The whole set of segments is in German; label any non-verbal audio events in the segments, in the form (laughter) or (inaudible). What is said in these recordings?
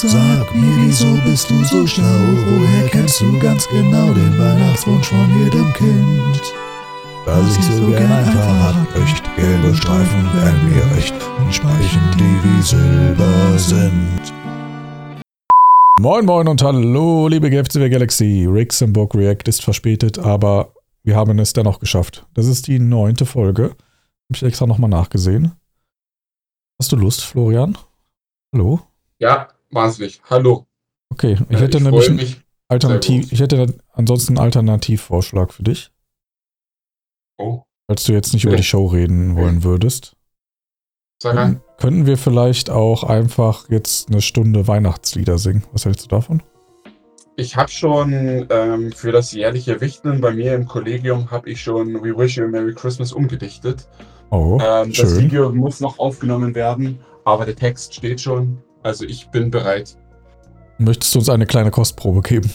Sag mir, wieso bist du so schlau? Woher kennst du ganz genau den Weihnachtswunsch von jedem Kind? Was ich so gern einfach hab, echt gelbe Streifen wären mir recht und Speichen, die wie Silber sind. Moin Moin und hallo, liebe GFCW Galaxy. Rixenburg React ist verspätet, aber wir haben es dennoch geschafft. Das ist die neunte Folge. Habe ich extra nochmal nachgesehen. Hast du Lust, Florian? Hallo? Ja, wahnsinnig. Hallo. Okay, ich hätte ich nämlich mich. Alternativ, ich hätte ansonsten einen Alternativvorschlag für dich, Oh, falls du jetzt nicht über Okay. die Show reden wollen würdest. sag an. Könnten wir vielleicht auch einfach jetzt eine Stunde Weihnachtslieder singen? Was hältst du davon? Ich habe schon ähm, für das jährliche Wichteln bei mir im Kollegium habe ich schon We Wish You a Merry Christmas umgedichtet. Oh, Ähm, das schön. Video muss noch aufgenommen werden, aber der Text steht schon. Also ich bin bereit. Möchtest du uns eine kleine Kostprobe geben?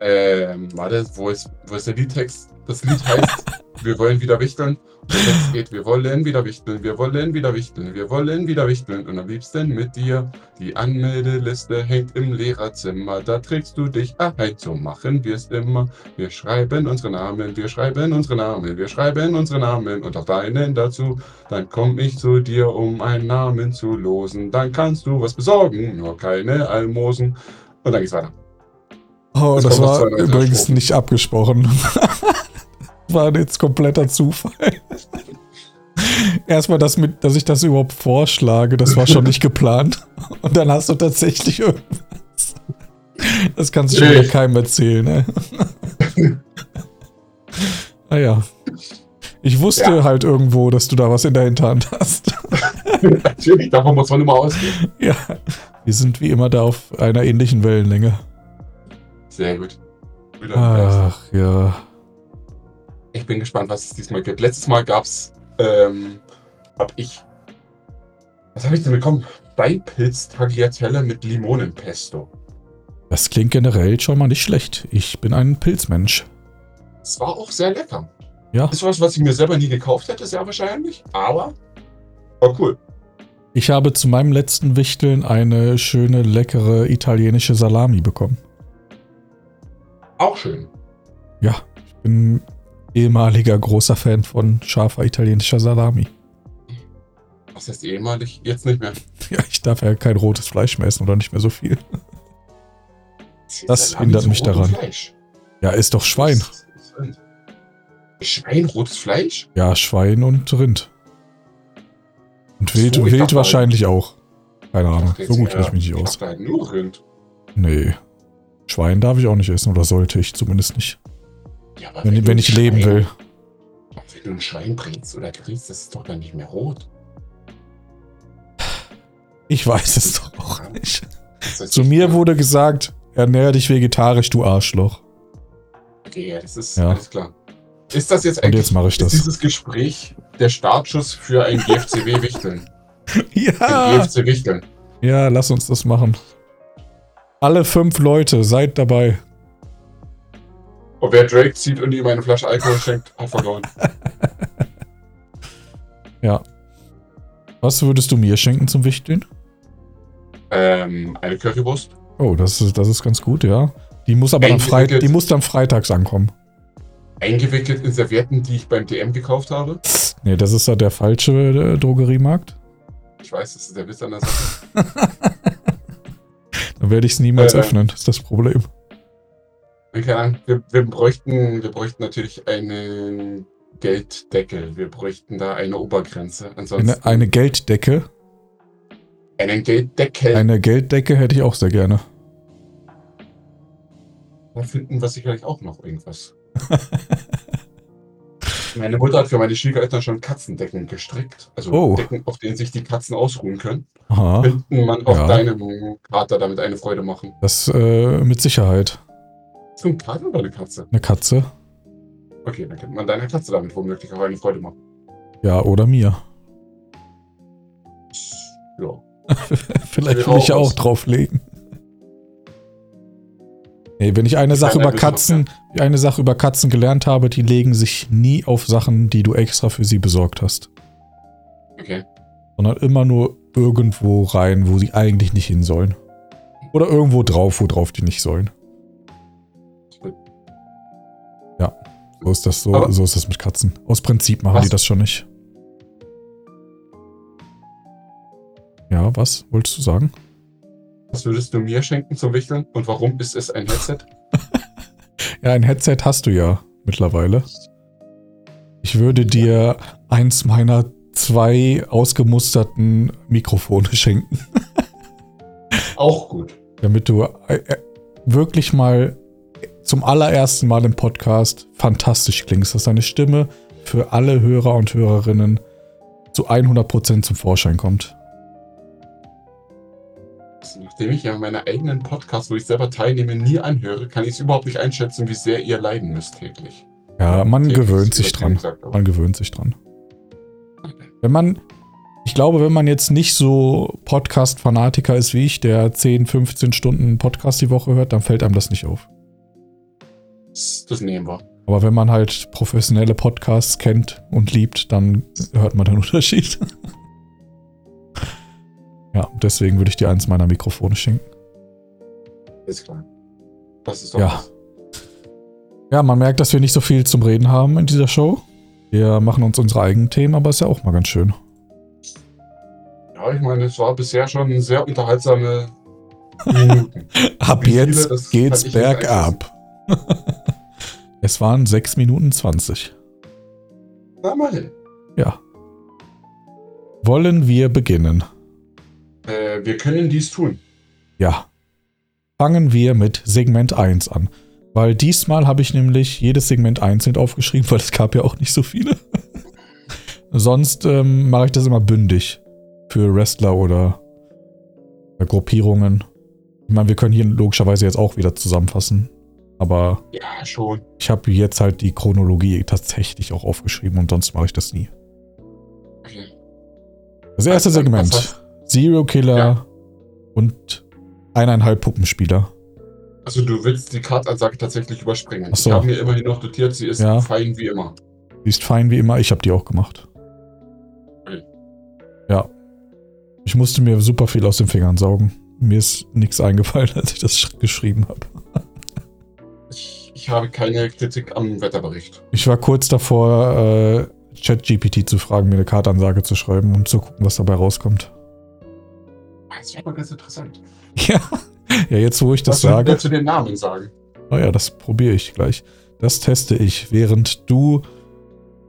Ähm, warte, wo ist, wo ist der Liedtext? Das Lied heißt, (laughs) wir wollen wieder wichteln. Und Text geht, wir wollen wieder wichteln, wir wollen wieder wichteln, wir wollen wieder wichteln. Und am liebsten mit dir. Die Anmeldeliste hängt im Lehrerzimmer. Da trägst du dich ein. So machen wir es immer. Wir schreiben unsere Namen, wir schreiben unsere Namen, wir schreiben unsere Namen und auch deinen dazu. Dann komm ich zu dir, um einen Namen zu losen. Dann kannst du was besorgen, nur keine Almosen. Und dann geht's weiter. Oh, Es das noch war übrigens nicht abgesprochen. (laughs) war jetzt kompletter Zufall. Erstmal, das mit, dass ich das überhaupt vorschlage, das war schon nicht (laughs) geplant. Und dann hast du tatsächlich irgendwas. Das kannst du schon wieder keinem erzählen, ne? Naja. Ich wusste Ja. halt irgendwo, dass du da was in der Hinterhand hast. Natürlich, davon muss man immer ausgehen. ja. Wir sind wie immer da auf einer ähnlichen Wellenlänge. Sehr gut. Ach ja. Ich bin gespannt, was es diesmal gibt. Letztes Mal gab's, ähm, hab ich. Was habe ich denn bekommen? Beinpilz Tagliatelle mit Limonenpesto. Das klingt generell schon mal nicht schlecht. Ich bin ein Pilzmensch. Es war auch sehr lecker. Ja. Ist was, was ich mir selber nie gekauft hätte, sehr wahrscheinlich. Aber war cool. Ich habe zu meinem letzten Wichteln eine schöne, leckere italienische Salami bekommen. Auch schön. Ja, ich bin ehemaliger großer Fan von scharfer italienischer Salami. Was heißt ehemalig? Jetzt nicht mehr. (laughs) Ja, ich darf ja kein rotes Fleisch mehr essen oder nicht mehr so viel. Das Salami hindert mich daran. Fleisch. Ja, ist doch Schwein. Schwein, rotes Fleisch? Ja, Schwein und Rind. Und Ach so, Wild, Wild dachte wahrscheinlich auch. Keine Ahnung, so gut kenne ich mich nicht Ich aus. dachte halt nur Rind. Nee. Schwein darf ich auch nicht essen oder sollte ich zumindest nicht. Ja, aber Wenn, du wenn ich ein leben will. Wenn du ein Schwein bringst oder kriegst, ist doch dann nicht mehr rot. Ich weiß es doch auch nicht. Zu mir wurde gesagt, ernähr dich vegetarisch, du Arschloch. Okay, ja, das ist Ja. alles klar. Ist das jetzt eigentlich jetzt mache ich ist das. dieses Gespräch der Startschuss für ein (laughs) GFCW Wichteln? Ein Ja. GFC Wichteln. Ja, lass uns das machen. Alle fünf Leute, seid dabei. Und wer Drake zieht und ihm eine Flasche Alkohol schenkt, hat verloren. (laughs) Was würdest du mir schenken zum Wichteln? Ähm, eine Currywurst. Oh, das ist, das ist ganz gut, ja. Die muss aber dann, frei, Eingewickelt. die muss dann freitags ankommen. Eingewickelt in Servietten, die ich beim DM gekauft habe. Nee, das ist ja der falsche äh, Drogeriemarkt. Ich weiß, das ist der Witz an der Sache. (laughs) Dann werde ich es niemals Äh, öffnen, das ist das Problem. Keine Ahnung, wir, wir, bräuchten, wir bräuchten natürlich einen Gelddeckel. Wir bräuchten da eine Obergrenze. Ansonsten Eine, eine Gelddecke. einen Gelddeckel. Eine Gelddecke hätte ich auch sehr gerne. Da finden wir sicherlich auch noch irgendwas. (laughs) Meine Mutter hat für meine Schwiegereltern schon Katzendecken gestrickt. Also Oh. Decken, auf denen sich die Katzen ausruhen können. Aha, Könnten man auch Ja. deinem Kater damit eine Freude machen. das äh, mit Sicherheit. Du ein Kater oder eine Katze? Eine Katze. Okay, dann könnte man deiner Katze damit womöglich auch eine Freude machen. Ja, oder mir. (laughs) Ja. Vielleicht will ich ja auch auch drauflegen. Nee, wenn ich eine Sache Kleiner über Katzen, eine Sache über Katzen gelernt habe, die legen sich nie auf Sachen, die du extra für sie besorgt hast. Okay. Sondern immer nur irgendwo rein, wo sie eigentlich nicht hin sollen. Oder irgendwo drauf, wo drauf die nicht sollen. Ja, so ist das so, Aber- so ist das mit Katzen. Aus Prinzip machen Was? die das schon nicht. Ja, was wolltest du sagen? Was würdest du mir schenken zum Wichteln? Und warum ist es ein Headset? (laughs) Ja, ein Headset hast du ja mittlerweile. Ich würde dir eins meiner zwei ausgemusterten Mikrofone (laughs) schenken, Auch gut. damit du äh, äh, wirklich mal zum allerersten Mal im Podcast fantastisch klingst, dass deine Stimme für alle Hörer und Hörerinnen zu 100% zum Vorschein kommt. Nachdem ich ja meine eigenen Podcasts, wo ich selber teilnehme, nie anhöre, kann ich es überhaupt nicht einschätzen, wie sehr ihr leiden müsst täglich. Ja, man Täglich gewöhnt sich dran. gesagt, Man gewöhnt sich dran. Wenn man, ich glaube, wenn man jetzt nicht so Podcast-Fanatiker ist wie ich, der 10, 15 Stunden Podcast die Woche hört, dann fällt einem das nicht auf. Das, das nehmen wir. Aber wenn man halt professionelle Podcasts kennt und liebt, dann hört man den (laughs) Unterschied. ja, deswegen würde ich dir eins meiner Mikrofone schenken. Ist klar. Das ist doch Ja. was. Ja, man merkt, dass wir nicht so viel zum Reden haben in dieser Show. Wir machen uns unsere eigenen Themen, aber ist ja auch mal ganz schön. Ja, ich meine, es war bisher schon sehr unterhaltsame (laughs) Minuten. Ab Wie viele, jetzt das geht's bergab. (laughs) es waren 6 Minuten 20. Na mal hin. Ja. Wollen wir beginnen? Äh, wir können dies tun. Ja. Fangen wir mit Segment 1 an. Weil diesmal habe ich nämlich jedes Segment einzeln aufgeschrieben, (laughs) weil es gab ja auch nicht so viele. (laughs) Sonst ähm, mache ich das immer bündig. Für Wrestler oder äh, Gruppierungen. Ich meine, wir können hier logischerweise jetzt auch wieder zusammenfassen. Aber Ja, schon. ich habe jetzt halt die Chronologie tatsächlich auch aufgeschrieben und sonst mache ich das nie. Okay. Das erste Also, Segment. hast- Zero Killer Ja. und eineinhalb Puppenspieler. Also du willst die Kartansage tatsächlich überspringen. Ach so. Ich habe mir immerhin noch notiert, sie ist Ja. fein wie immer. Die ist fein wie immer. Ich habe die auch gemacht. Okay. Ja. Ich musste mir super viel aus den Fingern saugen. Mir ist nichts eingefallen, (laughs) als ich das sch- geschrieben habe. Ich, habe keine Kritik am Wetterbericht. Ich war kurz davor, äh, ChatGPT zu fragen, mir eine Kartansage zu schreiben und zu gucken, was dabei rauskommt. Das wäre mal ganz interessant. (laughs) Ja. Ja, jetzt wo ich das Was sage. wir zu den Namen sagen? Naja, das probiere ich gleich. Das teste ich, während du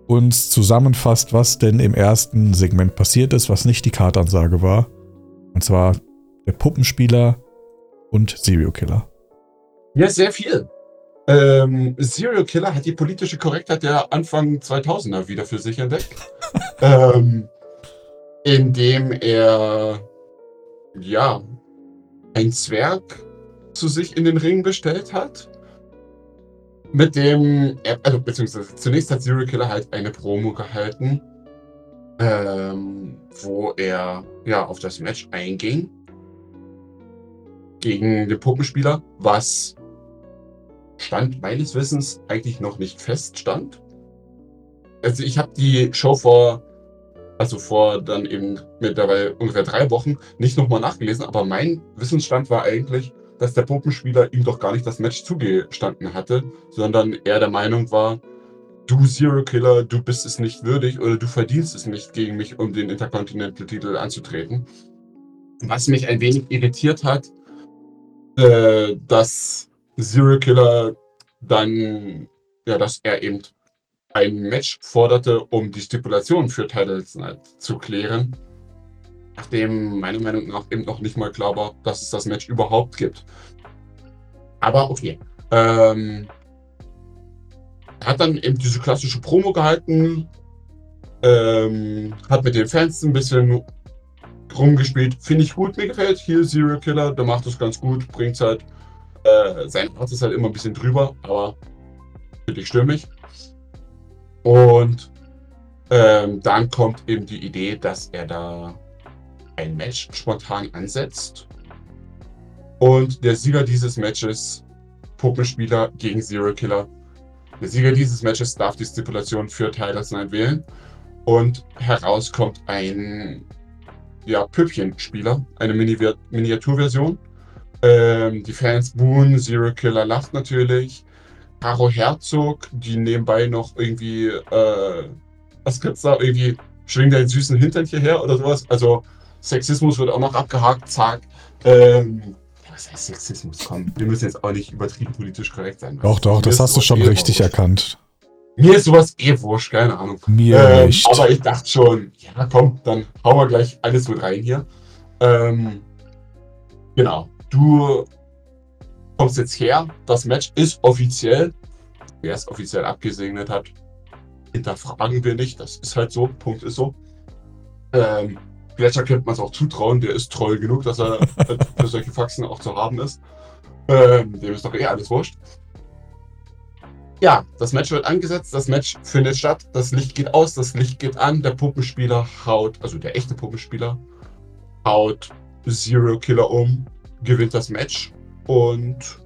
uns zusammenfasst, was denn im ersten Segment passiert ist, was nicht die Kartansage war. Und zwar der Puppenspieler und Serial Killer. Ja, sehr viel. Ähm, Serial Killer hat die politische Korrektheit der Anfang 2000er wieder für sich entdeckt. (laughs) ähm, indem er, ja, ein Zwerg zu sich in den Ring bestellt hat. Mit dem, er, also beziehungsweise zunächst hat Serial Killer halt eine Promo gehalten, ähm, wo er ja auf das Match einging gegen den Puppenspieler, was Stand meines Wissens eigentlich noch nicht feststand. Also ich habe die Show vor, also vor dann eben mittlerweile ungefähr drei Wochen nicht nochmal nachgelesen, aber mein Wissensstand war eigentlich, dass der Puppenspieler ihm doch gar nicht das Match zugestanden hatte, sondern er der Meinung war, du Zero Killer, du bist es nicht würdig oder du verdienst es nicht gegen mich, um den Intercontinental-Titel anzutreten. Was mich ein wenig irritiert hat, äh, dass Zero Killer dann, ja, dass er eben ein Match forderte, um die Stipulation für Titles Night zu klären. Nachdem meiner Meinung nach eben noch nicht mal klar war, dass es das Match überhaupt gibt. Aber okay. Ähm, er hat dann eben diese klassische Promo gehalten, ähm, hat mit den Fans ein bisschen rumgespielt. Finde ich gut, mir gefällt. Hier Zero Killer, der macht das ganz gut, bringt halt. Äh, sein Art ist halt immer ein bisschen drüber, aber finde ich stimmig. Und ähm, dann kommt eben die Idee, dass er da ein Match spontan ansetzt. Und der Sieger dieses Matches, Puppenspieler gegen Zero Killer, der Sieger dieses Matches darf die Stipulation für Tyler Night wählen. Und heraus kommt ein ja, Püppchenspieler, eine Mini Miniaturversion. Ähm, die Fans buhen, Zero Killer lacht natürlich. Caro Herzog, die nebenbei noch irgendwie, äh, was gibt's da, irgendwie schwing deinen süßen Hintern hierher oder sowas. Also Sexismus wird auch noch abgehakt, zack. Ähm, was heißt Sexismus? Komm, wir müssen jetzt auch nicht übertrieben politisch korrekt sein. Doch, doch, das hast du schon eh richtig wurscht. erkannt. Mir ist sowas eh wurscht, keine Ahnung. Mir Ähm, nicht. aber ich dachte schon, ja komm, dann hauen wir gleich alles mit rein hier. Ähm, genau, du kommst jetzt her, das Match ist offiziell, wer es offiziell abgesegnet hat, hinterfragen wir nicht, das ist halt so, Punkt ist so. Ähm, Gletscher könnte man es auch zutrauen, der ist treu genug, dass er (laughs) für solche Faxen auch zu haben ist. Ähm, dem ist doch eh alles wurscht. Ja, das Match wird angesetzt, das Match findet statt, das Licht geht aus, das Licht geht an, der Puppenspieler haut, also der echte Puppenspieler, haut Zero Killer um, gewinnt das Match und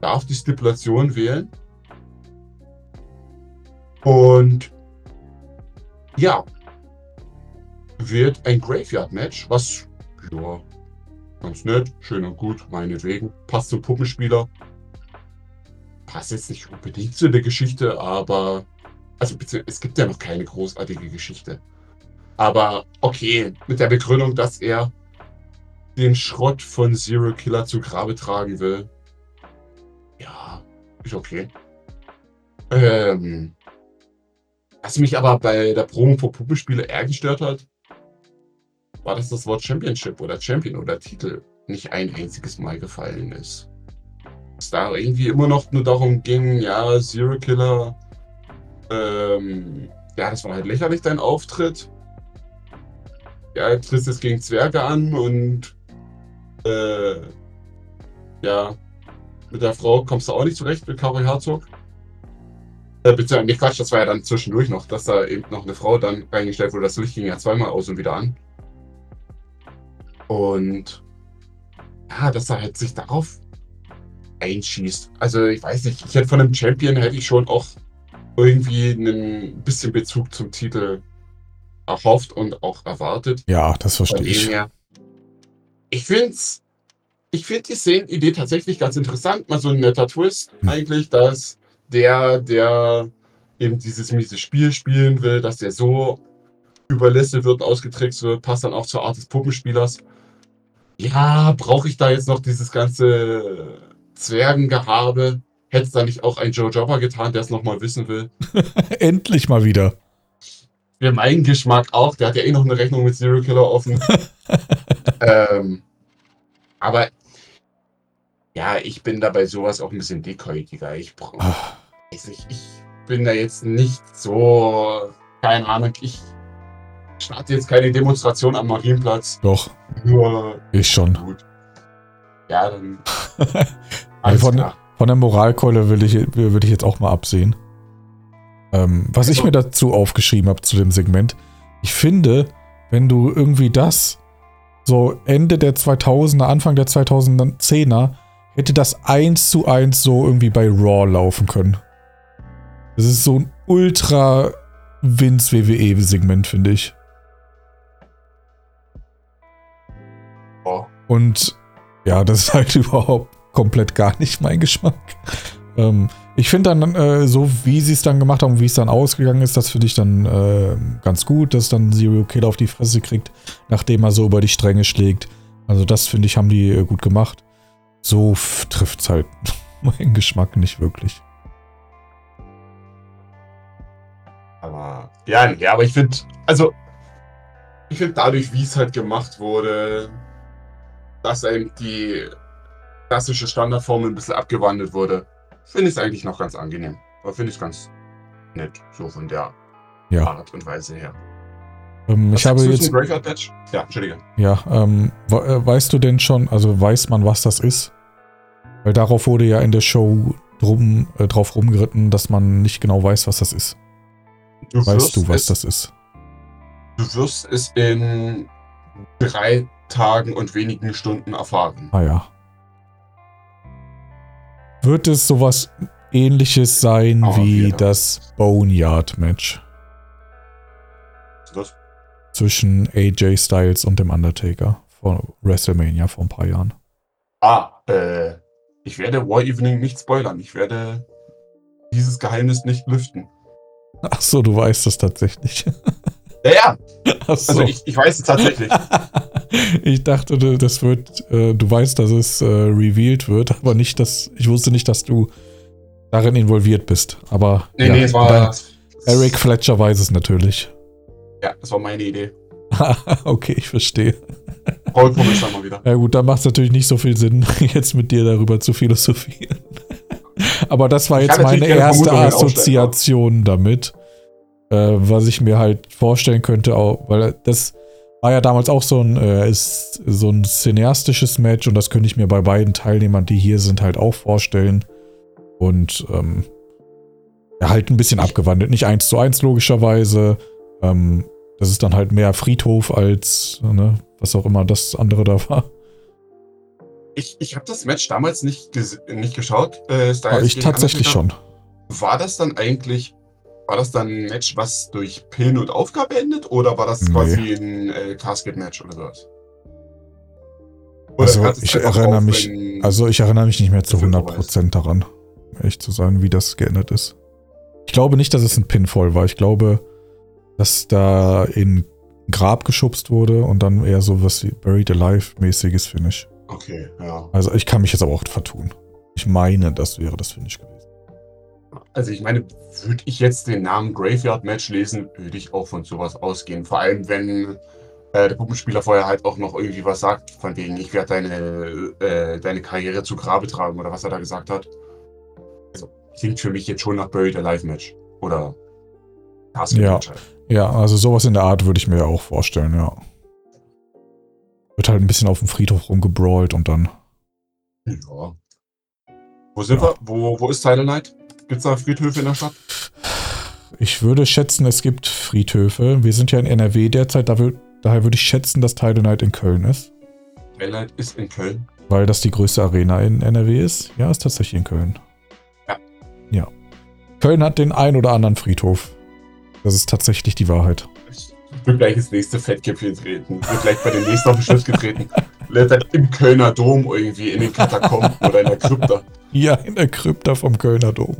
darf die Stipulation wählen. Und ja, wird ein Graveyard-Match, was ja, ganz nett, schön und gut, meinetwegen, passt zum Puppenspieler passt jetzt nicht unbedingt zu der Geschichte, aber. Also es gibt ja noch keine großartige Geschichte. Aber okay, mit der Begründung, dass er den Schrott von Zero Killer zu Grabe tragen will. Ja, ist okay. Ähm, was mich aber bei der Promo für Puppenspiele eher gestört hat, war, dass das Wort Championship oder Champion oder Titel nicht ein einziges Mal gefallen ist es da irgendwie immer noch nur darum ging, ja, Zero Killer, ähm, ja, das war halt lächerlich, dein Auftritt. Ja, trittst jetzt gegen Zwerge an und, äh, ja, mit der Frau kommst du auch nicht zurecht, mit Caro Herzog. Äh, beziehungsweise, nicht Quatsch, das war ja dann zwischendurch noch, dass da eben noch eine Frau dann reingestellt wurde. Das Licht ging ja zweimal aus und wieder an. Und, ja, dass er halt sich darauf einschießt. Also ich weiß nicht, ich hätte von einem Champion hätte ich schon auch irgendwie ein bisschen Bezug zum Titel erhofft und auch erwartet. Ja, das verstehe ich. her. Ich finde ich find die Szenenidee tatsächlich ganz interessant. Mal so ein netter Twist Hm. eigentlich, dass der, der eben dieses miese Spiel spielen will, dass der so überlistet wird ausgetrickst wird, passt dann auch zur Art des Puppenspielers. Ja, brauche ich da jetzt noch dieses ganze Zwergengehabe? Hätte es da nicht auch ein Joe Jobber getan, der es nochmal wissen will? (laughs) Endlich mal wieder. Für meinen Geschmack auch. Der hat ja eh noch eine Rechnung mit Zero Killer offen. (laughs) ähm, aber ja, ich bin da bei sowas auch ein bisschen dickhäutiger. Ich. Ah, weiß nicht, ich bin da jetzt nicht so. Keine Ahnung, ich starte jetzt keine Demonstration am Marienplatz. Doch, Nur ich schon. gut. Ja, dann. (laughs) Von, von der Moralkeule will ich, würde ich jetzt auch mal absehen. Ähm, was ich Also- mir dazu aufgeschrieben habe zu dem Segment, ich finde, wenn du irgendwie das so Ende der 2000er, Anfang der 2010er, hätte das eins zu eins so irgendwie bei Raw laufen können. Das ist so ein ultra Vince WWE Segment, finde ich. Oh. Und ja, das ist halt (laughs) überhaupt komplett gar nicht mein Geschmack. Ähm, ich finde dann, äh, so wie sie es dann gemacht haben, wie es dann ausgegangen ist, das finde ich dann äh, ganz gut, dass dann Zero Kill auf die Fresse kriegt, nachdem er so über die Stränge schlägt. Also das finde ich, haben die äh, gut gemacht. So trifft es halt (laughs) meinen Geschmack nicht wirklich. Aber ja, nee, aber ich finde, also ich finde dadurch, wie es halt gemacht wurde, dass eben die klassische Standardformel ein bisschen abgewandelt wurde, finde ich es eigentlich noch ganz angenehm. Aber finde ich es ganz nett, so von der Ja. Art und Weise her. Ähm, ich habe jetzt, Graveyard Match? Ja, Entschuldige. ja, ähm, äh, weißt du denn schon, also weiß man, was das ist? Weil darauf wurde ja in der Show drum, äh, drauf rumgeritten, dass man nicht genau weiß, was das ist. Du Weißt du, was es, das ist? Du wirst es in drei Tagen und wenigen Stunden erfahren. Ah ja. Wird es sowas ähnliches sein Oh, wie wieder. das Boneyard-Match Das, zwischen AJ Styles und dem Undertaker vor WrestleMania vor ein paar Jahren? ah, Äh, ich werde War Evening nicht spoilern. Ich werde dieses Geheimnis nicht lüften. Ach so, du weißt es tatsächlich. Ja, ja. So. Also ich, ich weiß es tatsächlich. (laughs) (laughs) ich dachte, du- das wird, äh, du weißt, dass es äh, revealed wird, aber nicht, dass, ich wusste nicht, dass du darin involviert bist. Aber Nee, ja, nee, es war. Eric Fletcher weiß es natürlich. Ja, das war meine Idee. (laughs) okay, ich verstehe. Pommes dann mal wieder. Ja gut, dann macht es natürlich nicht so viel Sinn, (laughs) jetzt mit dir darüber zu philosophieren. Aber das war jetzt meine erste Assoziation damit, äh, was ich mir halt vorstellen könnte, auch, weil das war ja damals auch so ein, äh, ist so ein cineastisches Match und das könnte ich mir bei beiden Teilnehmern, die hier sind, halt auch vorstellen. Und ähm, ja, halt ein bisschen abgewandelt. Nicht eins zu eins logischerweise. Ähm, das ist dann halt mehr Friedhof als, ne, was auch immer das andere da war. Ich, ich habe das Match damals nicht, nicht geschaut. Äh, ich tatsächlich schon. War das dann eigentlich, war das dann ein Match, was durch Pin und Aufgabe endet? Oder war das Nee. quasi ein äh, Casket-Match oder sowas? Also, ich erinnere auf, mich- Also ich erinnere mich nicht mehr zu Das wird 100% daran, um ehrlich zu sein, wie das geändert ist. Ich glaube nicht, dass es ein Pinfall war. Ich glaube, dass da in Grab geschubst wurde und dann eher so was wie Buried Alive-mäßiges Finish. Okay, ja. Also ich kann mich jetzt aber auch vertun. Ich meine, das wäre das Finish gewesen. Also ich meine, würde ich jetzt den Namen Graveyard Match lesen, würde ich auch von sowas ausgehen. Vor allem, wenn äh, der Puppenspieler vorher halt auch noch irgendwie was sagt, von wegen, ich werde deine, äh, deine Karriere zu Grabe tragen oder was er da gesagt hat. Also klingt für mich jetzt schon nach Buried Alive Match. Oder Casket Ja. Match halt. Ja, also sowas in der Art würde ich mir auch vorstellen, ja. Wird halt ein bisschen auf dem Friedhof rumgebrawlt und dann. Ja. Wo sind Ja. wir? Wo, wo ist Silent Night? Gibt es da Friedhöfe in der Stadt? Ich würde schätzen, es gibt Friedhöfe. Wir sind ja in NRW derzeit, da wür- daher würde ich schätzen, dass Tidal Night in Köln ist. Night ist in Köln. Weil das die größte Arena in NRW ist. Ja, ist tatsächlich in Köln. Ja. Ja. Köln hat den ein oder anderen Friedhof. Das ist tatsächlich die Wahrheit. Ich wird gleich ins nächste Fettgipfel treten. Wird gleich bei den nächsten auf den Schritt getreten. Im Kölner Dom irgendwie in den Katakomben oder in der Krypta. Ja, in der Krypta vom Kölner Dom.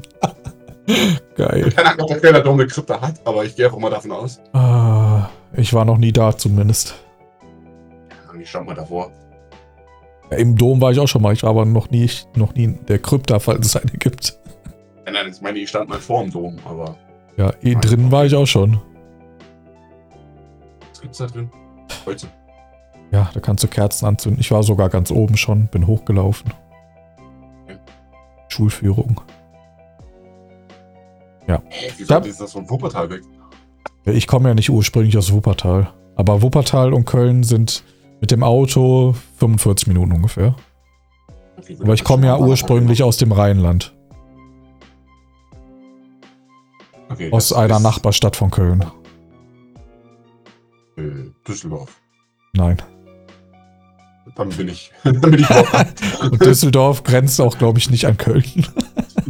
Geil. Keine Ahnung, ob der Kölner Dom eine Krypta hat, aber ich gehe einfach mal davon aus. Ah, ich war noch nie da zumindest. Ja, Ich schau mal davor. Ja, Im Dom war ich auch schon mal. Ich war aber noch nie, noch nie in der Krypta, falls es eine gibt. Nein, nein, ich meine, ich stand mal vor dem Dom, aber Ja, eh, drinnen war ich auch schon. was gibt's da drin? Holz. Ja, da kannst du Kerzen anzünden. Ich war sogar ganz oben schon, bin hochgelaufen. Schulführung. Hä, wieso Ja. ist das von Wuppertal weg? Ja, Ich komme ja nicht ursprünglich aus Wuppertal. Aber Wuppertal und Köln sind mit dem Auto 45 Minuten ungefähr. Aber ich komme ja ursprünglich aus dem Rheinland. okay, Aus einer Nachbarstadt von Köln. Äh, Düsseldorf. Nein. Dann bin ich. (laughs) dann bin ich auch. (laughs) Und Düsseldorf grenzt auch, glaube ich, nicht an Köln.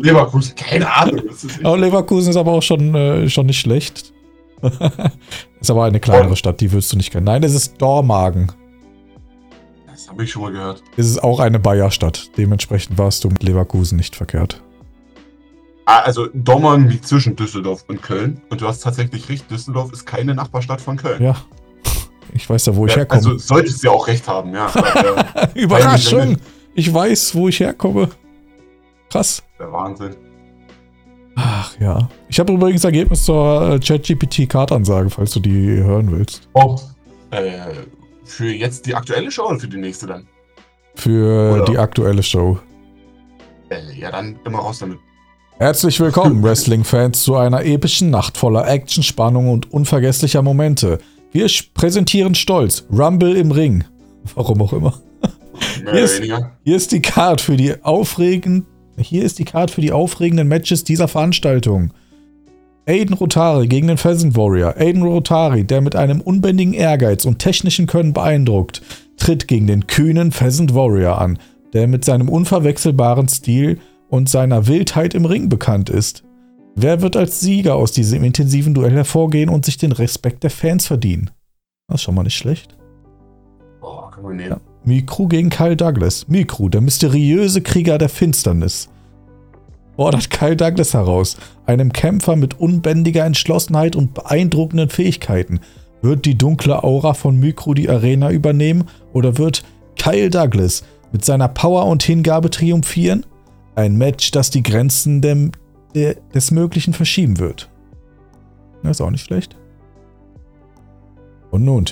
Leverkusen, keine Ahnung. Ist Aber Leverkusen ist aber auch schon, äh, schon nicht schlecht. (laughs) ist aber eine kleinere Stadt, die würdest du nicht kennen. Nein, es ist Dormagen. das habe ich schon mal gehört. Es ist auch eine Bayerstadt. Dementsprechend warst du mit Leverkusen nicht verkehrt. Ah, also Dommern liegt zwischen Düsseldorf und Köln. Und du hast tatsächlich recht, Düsseldorf ist keine Nachbarstadt von Köln. Ja. Ich weiß ja, wo ich Ja, herkomme. also solltest du ja auch recht haben, ja. (laughs) Aber, äh, Überraschung! Ich weiß, wo ich herkomme. Krass. der Wahnsinn. Ach ja. Ich habe übrigens Ergebnis zur äh, ChatGPT-Kartansage, falls du die hören willst. Auch äh, für jetzt die aktuelle Show oder für die nächste dann? Für Oder- die aktuelle Show. Äh, ja, dann immer raus damit. Herzlich willkommen, (laughs) Wrestling-Fans, zu einer epischen Nacht voller Action, Spannung und unvergesslicher Momente. Wir präsentieren stolz Rumble im Ring. (laughs) Warum auch immer. Yes. weniger. Hier ist die Card für die aufregenden, hier ist die Card für die aufregenden Matches dieser Veranstaltung. Aiden Rotari gegen den Pheasant Warrior. Aiden Rotari, der mit einem unbändigen Ehrgeiz und technischen Können beeindruckt, tritt gegen den kühnen Pheasant Warrior an, der mit seinem unverwechselbaren Stil und seiner Wildheit im Ring bekannt ist. Wer wird als Sieger aus diesem intensiven Duell hervorgehen und sich den Respekt der Fans verdienen? Das ist schon mal nicht schlecht. Boah, kann man nehmen. Mikro gegen Kyle Douglas. Mikro, der mysteriöse Krieger der Finsternis. Fordert Kyle Douglas heraus, einem Kämpfer mit unbändiger Entschlossenheit und beeindruckenden Fähigkeiten. Wird die dunkle Aura von Mikro die Arena übernehmen oder wird Kyle Douglas mit seiner Power und Hingabe triumphieren? Ein Match, das die Grenzen dem, der, des Möglichen verschieben wird. Das ist auch nicht schlecht. Und nun,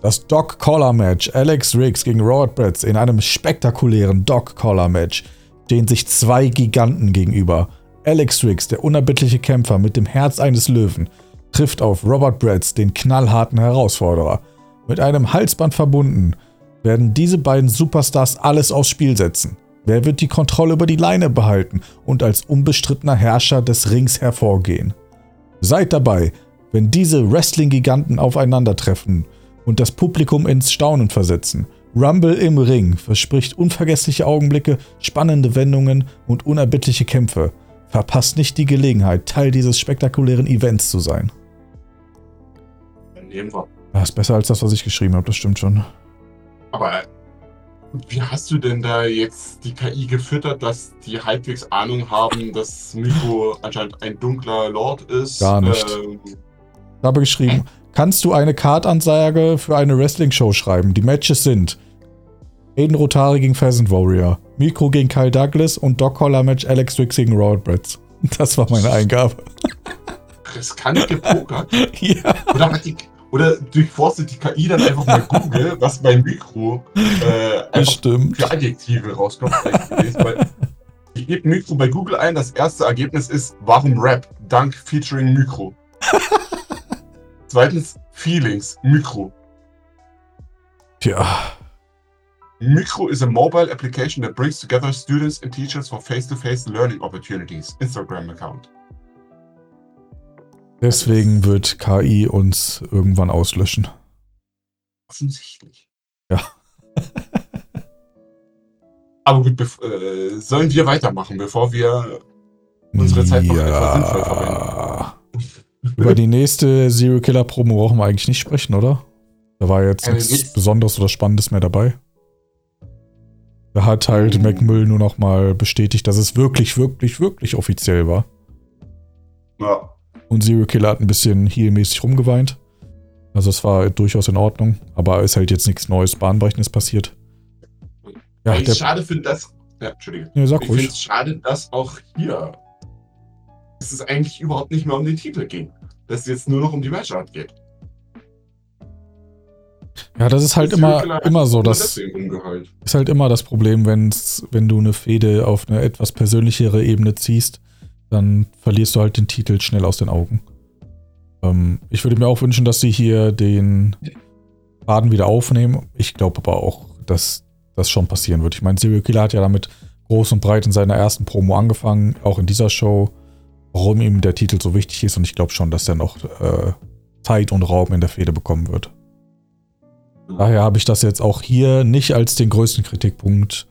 das Dog Collar Match. Alex Riggs gegen Robert Bretz in einem spektakulären Dog Collar Match stehen sich zwei Giganten gegenüber. Alex Riggs, der unerbittliche Kämpfer mit dem Herz eines Löwen, trifft auf Robert Bretz, den knallharten Herausforderer. Mit einem Halsband verbunden werden diese beiden Superstars alles aufs Spiel setzen. Wer wird die Kontrolle über die Leine behalten und als unbestrittener Herrscher des Rings hervorgehen? Seid dabei, wenn diese Wrestling-Giganten aufeinandertreffen und das Publikum ins Staunen versetzen. Rumble im Ring verspricht unvergessliche Augenblicke, spannende Wendungen und unerbittliche Kämpfe. Verpasst nicht die Gelegenheit, Teil dieses spektakulären Events zu sein. Das ist besser als das, was ich geschrieben habe, das stimmt schon. Aber wie hast du denn da jetzt die KI gefüttert, dass die halbwegs Ahnung haben, dass Miko anscheinend ein dunkler Lord ist? Gar nicht. Ähm, Ich habe geschrieben, kannst du eine Kartansage für eine Wrestling-Show schreiben? Die Matches sind Aiden Rotari gegen Pheasant Warrior, Mikro gegen Kyle Douglas und Doc Collar Match Alex Riggs gegen Robert Bretz. (laughs) Das war meine Eingabe. (laughs) riskant gepokert. (laughs) ja. Oder, hat die, oder durchforstet die KI dann einfach mal Google, was beim Mikro äh, für Adjektive rauskommt. Ich gebe Mikro bei Google ein, das erste Ergebnis ist Warum Rap? Dank featuring Mikro. Zweitens Feelings, Mikro. Tja. Mikro is a mobile application that brings together students and teachers for face-to-face learning opportunities. Instagram account. Deswegen wird KI uns irgendwann auslöschen. Offensichtlich. Ja. (laughs) Aber gut, äh, sollen wir weitermachen, bevor wir Unsere Zeit noch etwas sinnvoll ja. Über die nächste Zero Killer Promo brauchen wir eigentlich nicht sprechen, oder? Da war jetzt Äh, nichts. Besonderes oder Spannendes mehr dabei. Da hat halt Mhm. McMill nur noch mal bestätigt, dass es wirklich, wirklich, wirklich offiziell war. Ja. Und Zero Killer hat ein bisschen heelmäßig rumgeweint. Also es war durchaus in Ordnung, aber ist halt jetzt nichts Neues, Bahnbrechendes passiert. Ja, ich schade finde das. Ja, Entschuldige. nee, sag Ich finde es schade, dass auch hier dass es eigentlich überhaupt nicht mehr um den Titel ging. Dass es jetzt nur noch um die Matchart geht. Ja, das ist halt Das immer, immer so, umgeheult. ist halt immer das Problem, wenn's, wenn du eine Fehde auf eine etwas persönlichere Ebene ziehst, dann verlierst du halt den Titel schnell aus den Augen. Ähm, ich würde mir auch wünschen, dass sie hier den Faden wieder aufnehmen. Ich glaube aber auch, dass das schon passieren wird. Ich meine, Serial Killer hat ja damit groß und breit in seiner ersten Promo angefangen, auch in dieser Show, warum ihm der Titel so wichtig ist und ich glaube schon, dass er noch äh, Zeit und Raum in der Fehde bekommen wird. Daher habe ich das jetzt auch hier nicht als den größten Kritikpunkt,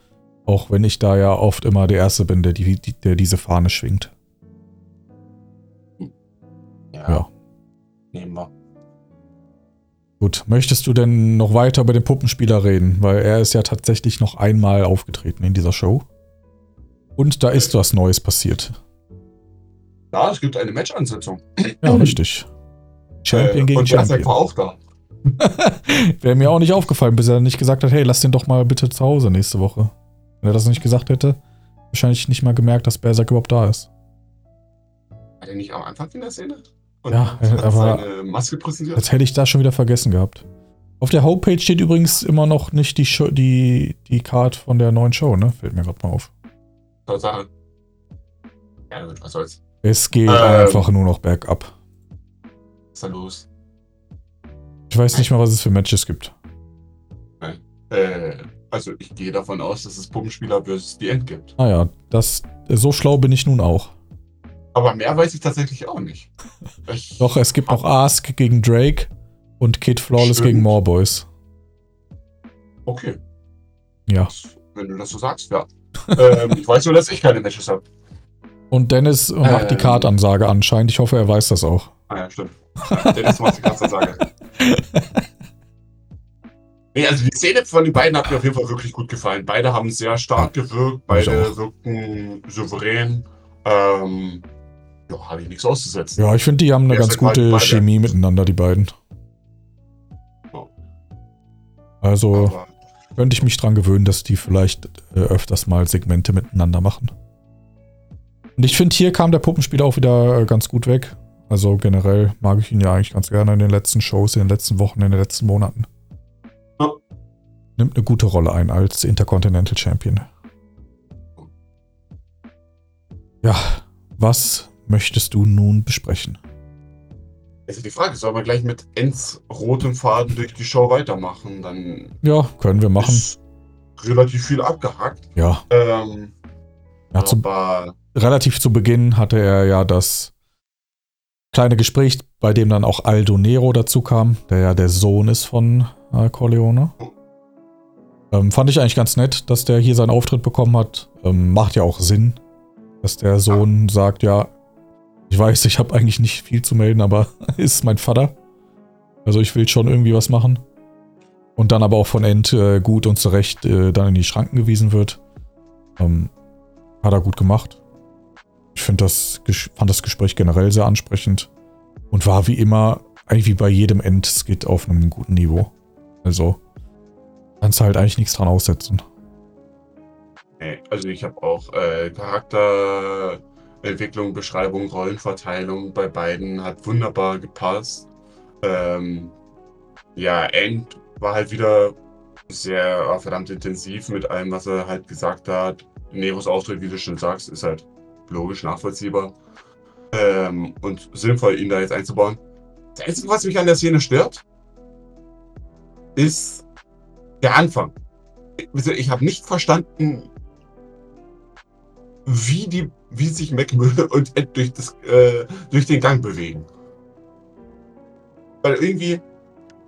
auch wenn ich da ja oft immer der Erste bin, der, die, der diese Fahne schwingt. Ja. Ja. Nehmen wir. Gut, möchtest du denn noch weiter über den Puppenspieler reden? Weil er ist ja tatsächlich noch einmal aufgetreten in dieser Show. Und da ist was Neues passiert. Ja, es gibt eine Match-Ansetzung. Ja, richtig. Champion Äh, gegen und Champion. war auch da. (laughs) Wäre mir auch nicht aufgefallen, bis er nicht gesagt hat, hey, lass den doch mal bitte zu Hause nächste Woche. Wenn er das nicht gesagt hätte, wahrscheinlich nicht mal gemerkt, dass Berserk überhaupt da ist. War der nicht am Anfang in der Szene? Und Ja, hat aber- seine Maske präsentiert? Als hätte ich das schon wieder vergessen gehabt. Auf der Homepage steht übrigens immer noch nicht die, Show, die, die Card von der neuen Show, ne? Fällt mir gerade mal auf. Sache. Ja, gut, was soll's. Es geht Ähm. einfach nur noch bergab. Was ist da los? Ich weiß nicht mal, was es für Matches gibt. Äh, also ich gehe davon aus, dass es Puppenspieler versus The End gibt. Naja, das, so schlau bin ich nun auch. Aber mehr weiß ich tatsächlich auch nicht. (laughs) Ich, Doch, es gibt noch Ask gegen Drake und Kid Flawless Stimmt. gegen More Boys. Okay, Ja. wenn du das so sagst, ja. ähm, ich weiß nur, dass ich keine Matches habe. Und Dennis macht die Ähm. Kartansage anscheinend. Ich hoffe, er weiß das auch. Ah ja, stimmt. Dennis macht die ganze Sage. (laughs) Nee, also die Szene von den beiden hat mir auf jeden Fall wirklich gut gefallen. Beide haben sehr stark gewirkt, beide auch. wirkten souverän. Ähm, ja, habe ich nichts auszusetzen. Ja, ich finde, die haben eine Ja, ganz halt gute beide. Chemie miteinander, die beiden. Also Aber könnte ich mich dran gewöhnen, dass die vielleicht äh, öfters mal Segmente miteinander machen. Und ich finde, hier kam der Puppenspieler auch wieder äh, ganz gut weg. Also generell mag ich ihn ja eigentlich ganz gerne in den letzten Shows, in den letzten Wochen, in den letzten Monaten. Ja. Nimmt eine gute Rolle ein als Intercontinental Champion. Ja, was möchtest du nun besprechen? Also die Frage, soll man gleich mit Ends rotem Faden durch die Show weitermachen? Dann Ja, können wir machen. ist relativ viel abgehakt. Ja, Ähm, ja aber relativ zu Beginn hatte er ja das kleine Gespräch, bei dem dann auch Aldo Nero dazu kam, der ja der Sohn ist von äh, Corleone. Ähm, fand ich eigentlich ganz nett, dass der hier seinen Auftritt bekommen hat. Ähm, macht ja auch Sinn, dass der Sohn sagt, ja, ich weiß, ich habe eigentlich nicht viel zu melden, aber (laughs) ist mein Vater. Also ich will schon irgendwie was machen. Und dann aber auch von End äh, gut und zurecht äh, dann in die Schranken gewiesen wird. Ähm, hat er gut gemacht. Ich finde das, fand das Gespräch generell sehr ansprechend und war wie immer, eigentlich wie bei jedem Endskit auf einem guten Niveau. Also kannst du halt eigentlich nichts dran aussetzen. also ich habe auch äh, Charakterentwicklung, Beschreibung, Rollenverteilung bei beiden hat wunderbar gepasst. Ähm, ja, End war halt wieder sehr äh, verdammt intensiv mit allem, was er halt gesagt hat. Neros Auftritt, wie du schon sagst, ist halt logisch nachvollziehbar. Ähm, und sinnvoll, ihn da jetzt einzubauen. Das Einzige, was mich an der Szene stört, ist der Anfang. Also ich habe nicht verstanden, wie, die, wie sich McMillan (laughs) und Ed durch, das, äh, durch den Gang bewegen. Weil irgendwie,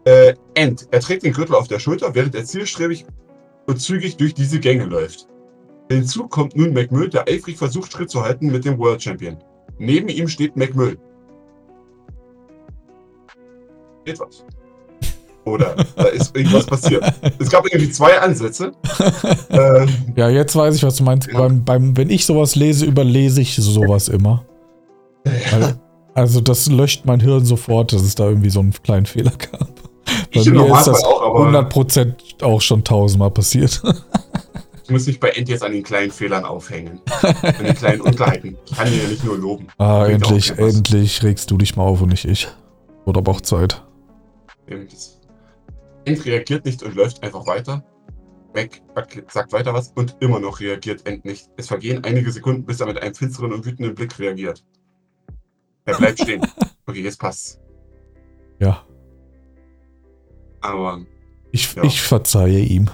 äh, Ed, er trägt den Gürtel auf der Schulter, während er zielstrebig und zügig durch diese Gänge läuft. Hinzu kommt nun McMillan, der eifrig versucht, Schritt zu halten mit dem World Champion. Neben ihm steht McMillan. Etwas. Oder da ist irgendwas passiert. Es gab irgendwie zwei Ansätze. (laughs) ähm, Ja, jetzt weiß ich, was du meinst. Ja. Beim, beim, wenn ich sowas lese, überlese ich sowas immer. Weil, also das löscht mein Hirn sofort, dass es da irgendwie so einen kleinen Fehler gab. Bei ich mir ist das auch, aber 100% auch schon tausendmal passiert. (laughs) ich muss mich bei End jetzt an den kleinen Fehlern aufhängen. An den kleinen Unklarheiten. Ich kann ihn ja nicht nur loben. Ah, Bringt endlich, endlich regst du dich mal auf und nicht ich. Oder aber auch Zeit. End reagiert nicht und läuft einfach weiter. Mac sagt weiter was und immer noch reagiert End nicht. Es vergehen einige Sekunden, bis er mit einem finsteren und wütenden Blick reagiert. Er bleibt (laughs) stehen. Okay, jetzt passt's. Ja, Aber ich, Ja. ich verzeihe ihm.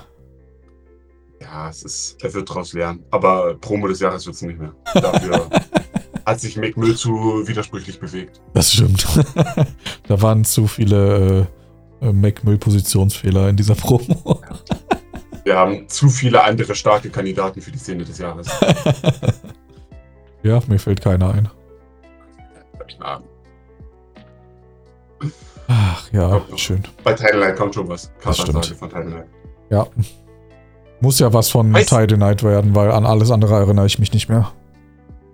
Ja, es ist, er wird daraus lernen. Aber Promo des Jahres wird's nicht mehr. Dafür (laughs) hat sich Mick Müll zu widersprüchlich bewegt. Das stimmt. (laughs) da waren zu viele äh, äh, Mac-Müll-Positionsfehler in dieser Promo. Wir haben zu viele andere starke Kandidaten für die Szene des Jahres. (laughs) ja, mir fällt keiner ein. Ach ja, schön. Bei Night kommt schon was. Das stimmt. Von. Ja. Muss ja was von Weiß- Title Night werden, weil an alles andere erinnere ich mich nicht mehr.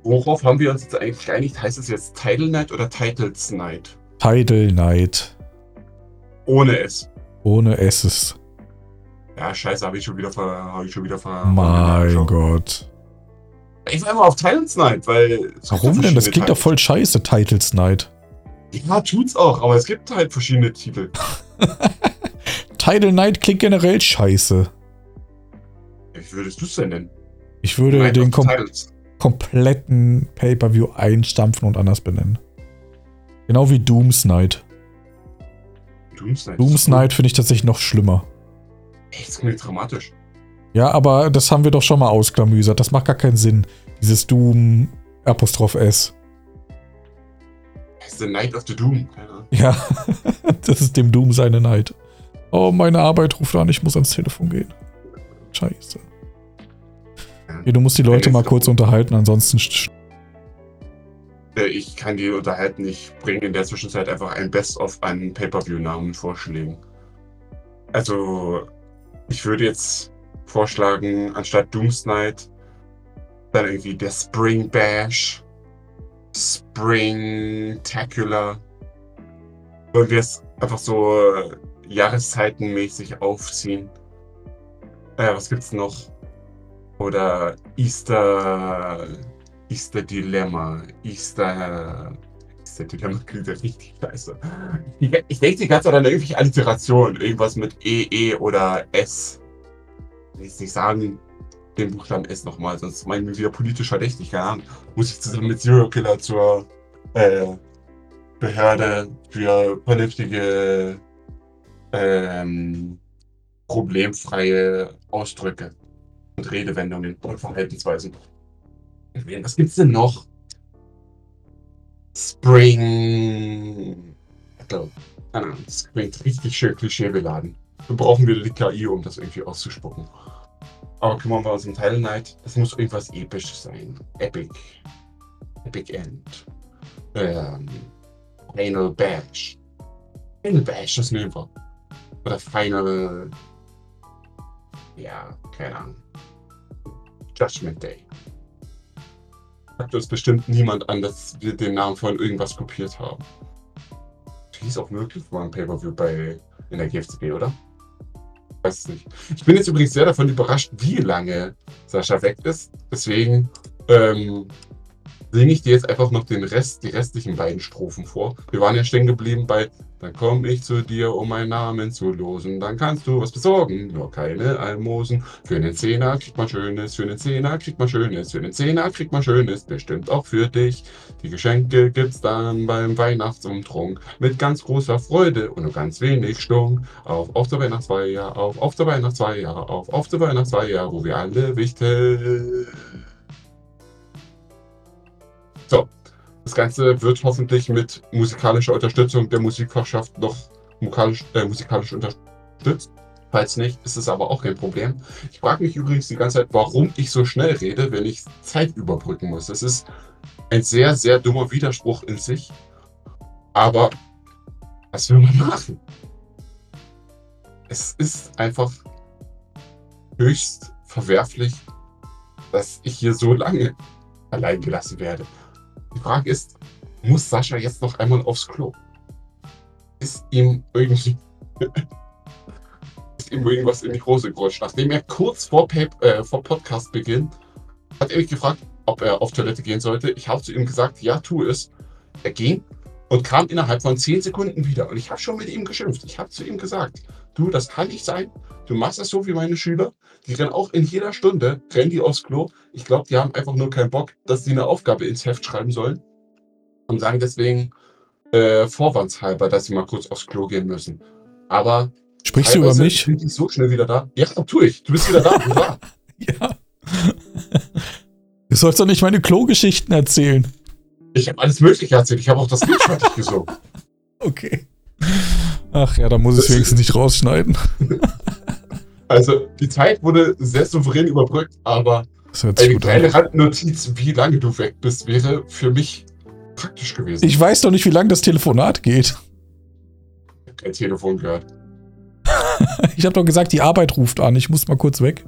Worauf haben wir uns jetzt eigentlich geeinigt? Heißt es jetzt Title Night oder Titles Night? Title Night. Ohne es. Ohne Esses. Ja, scheiße, habe ich schon wieder ver... Hab ich schon wieder ver Mein Gott. Ich war immer auf Titles Night, weil... Warum denn? Das klingt doch voll scheiße, Titles Night. Titles. Ja, tut's auch, aber es gibt halt verschiedene Titel. (laughs) Title Night klingt generell scheiße. Wie würdest du es denn nennen? Ich würde Night den kom Titles. kompletten Pay-Per-View einstampfen und anders benennen. Genau wie Dooms Night. Dooms Night. Dooms Night finde ich tatsächlich noch schlimmer. Echt, das klingt dramatisch. Ja, aber das haben wir doch schon mal ausklamüsert. Das macht gar keinen Sinn. Dieses Doom Apostroph S. Ist The Night of the Doom. Ja, (laughs) das ist dem Doom seine Night. Oh, meine Arbeit ruft an, ich muss ans Telefon gehen. Scheiße. Okay, du musst die Leute mal kurz unterhalten, ansonsten. Ich kann die unterhalten. Ich bringe in der Zwischenzeit einfach ein Best-of an Pay-Per-View-Namen vorschlägen. Also, ich würde jetzt vorschlagen, anstatt Doomsnight, dann irgendwie der Spring Bash, Spring-Tacular. Wollen wir es einfach so äh, jahreszeitenmäßig aufziehen? Äh, was gibt's noch? Oder Easter, Easter Dilemma, Easter, Easter Dilemma (laughs) klingt ja richtig scheiße. Ich, ich denke die ganze Zeit an irgendwelche Alliterationen, irgendwas mit E, E oder S. Ich will jetzt nicht sagen, den Buchstaben S nochmal, sonst meinen wir wieder politisch verdächtig, keine Ahnung. Muss ich zusammen mit Zero Killer zur äh, Behörde für vernünftige, ähm, problemfreie Ausdrücke und Redewendungen und Verhaltensweisen. erwähnen. Was gibt's denn noch? Spring. Also, keine Ahnung, das klingt richtig schön klischeebeladen. Wir brauchen wieder die KI, um das irgendwie auszuspucken. Aber kümmern wir uns um Title Night. Es muss irgendwas Episches sein. Epic. Epic End. Ähm, Final Bash. Final Bash, das nehmen wir. Oder Final. Ja, keine Ahnung. Judgment Day. Sagt uns bestimmt niemand an, dass wir den Namen von irgendwas kopiert haben. Hieß auch möglich war ein Pay-Per-View bei in der GFCB, oder? Weiß es nicht. Ich bin jetzt übrigens sehr davon überrascht, wie lange Sascha weg ist. Deswegen ähm, singe ich dir jetzt einfach noch den Rest, die restlichen beiden Strophen vor. Wir waren ja stehen geblieben bei Dann komm ich zu dir, um meinen Namen zu losen. Dann kannst du was besorgen, nur keine Almosen. Für einen Zehner kriegt man Schönes, für einen Zehner kriegt man Schönes, für einen Zehner kriegt man Schönes, bestimmt auch für dich. Die Geschenke gibt's dann beim Weihnachtsumtrunk mit ganz großer Freude und nur ganz wenig Stunk. Auf, auf zur Weihnachtsfeier, auf, auf zur Weihnachtsfeier, auf, auf zur Weihnachtsfeier, wo wir alle wichtig. So, das Ganze wird hoffentlich mit musikalischer Unterstützung der Musikfachschaft noch musikalisch, äh, musikalisch unterstützt. Falls nicht, ist es aber auch kein Problem. Ich frage mich übrigens die ganze Zeit, warum ich so schnell rede, wenn ich Zeit überbrücken muss. Das ist ein sehr, sehr dummer Widerspruch in sich. Aber was will man machen? Es ist einfach höchst verwerflich, dass ich hier so lange allein gelassen werde. Die Frage ist, muss Sascha jetzt noch einmal aufs Klo? Ist ihm irgendwie (laughs) ist ihm irgendwas in die Hose gerutscht? Nachdem er kurz vor, Pap äh, vor Podcastbeginn hat er mich gefragt, ob er auf Toilette gehen sollte. Ich habe zu ihm gesagt, ja, tu es. Er ging und kam innerhalb von 10 Sekunden wieder. Und ich habe schon mit ihm geschimpft. Ich habe zu ihm gesagt, du, das kann nicht sein. Du machst das so wie meine Schüler. Die rennen auch in jeder Stunde, rennen die aufs Klo. Ich glaube, die haben einfach nur keinen Bock, dass sie eine Aufgabe ins Heft schreiben sollen. Und sagen deswegen äh, vorwandshalber, dass sie mal kurz aufs Klo gehen müssen. Aber Sprichst du über mich? Sind die so schnell wieder da? Ja, tu ich. Du bist wieder da. (laughs) Hurra. Ja. Du sollst doch nicht meine Klogeschichten erzählen. Ich habe alles Mögliche erzählt. Ich habe auch das Lied fertig gesungen. (laughs) Okay. Ach ja, da muss ich wenigstens nicht rausschneiden. (laughs) Also, die Zeit wurde sehr souverän überbrückt, aber eine kleine an. Randnotiz, wie lange du weg bist, wäre für mich praktisch gewesen. Ich weiß doch nicht, wie lange das Telefonat geht. habe kein Telefon gehört. (laughs) Ich habe doch gesagt, die Arbeit ruft an. Ich muss mal kurz weg.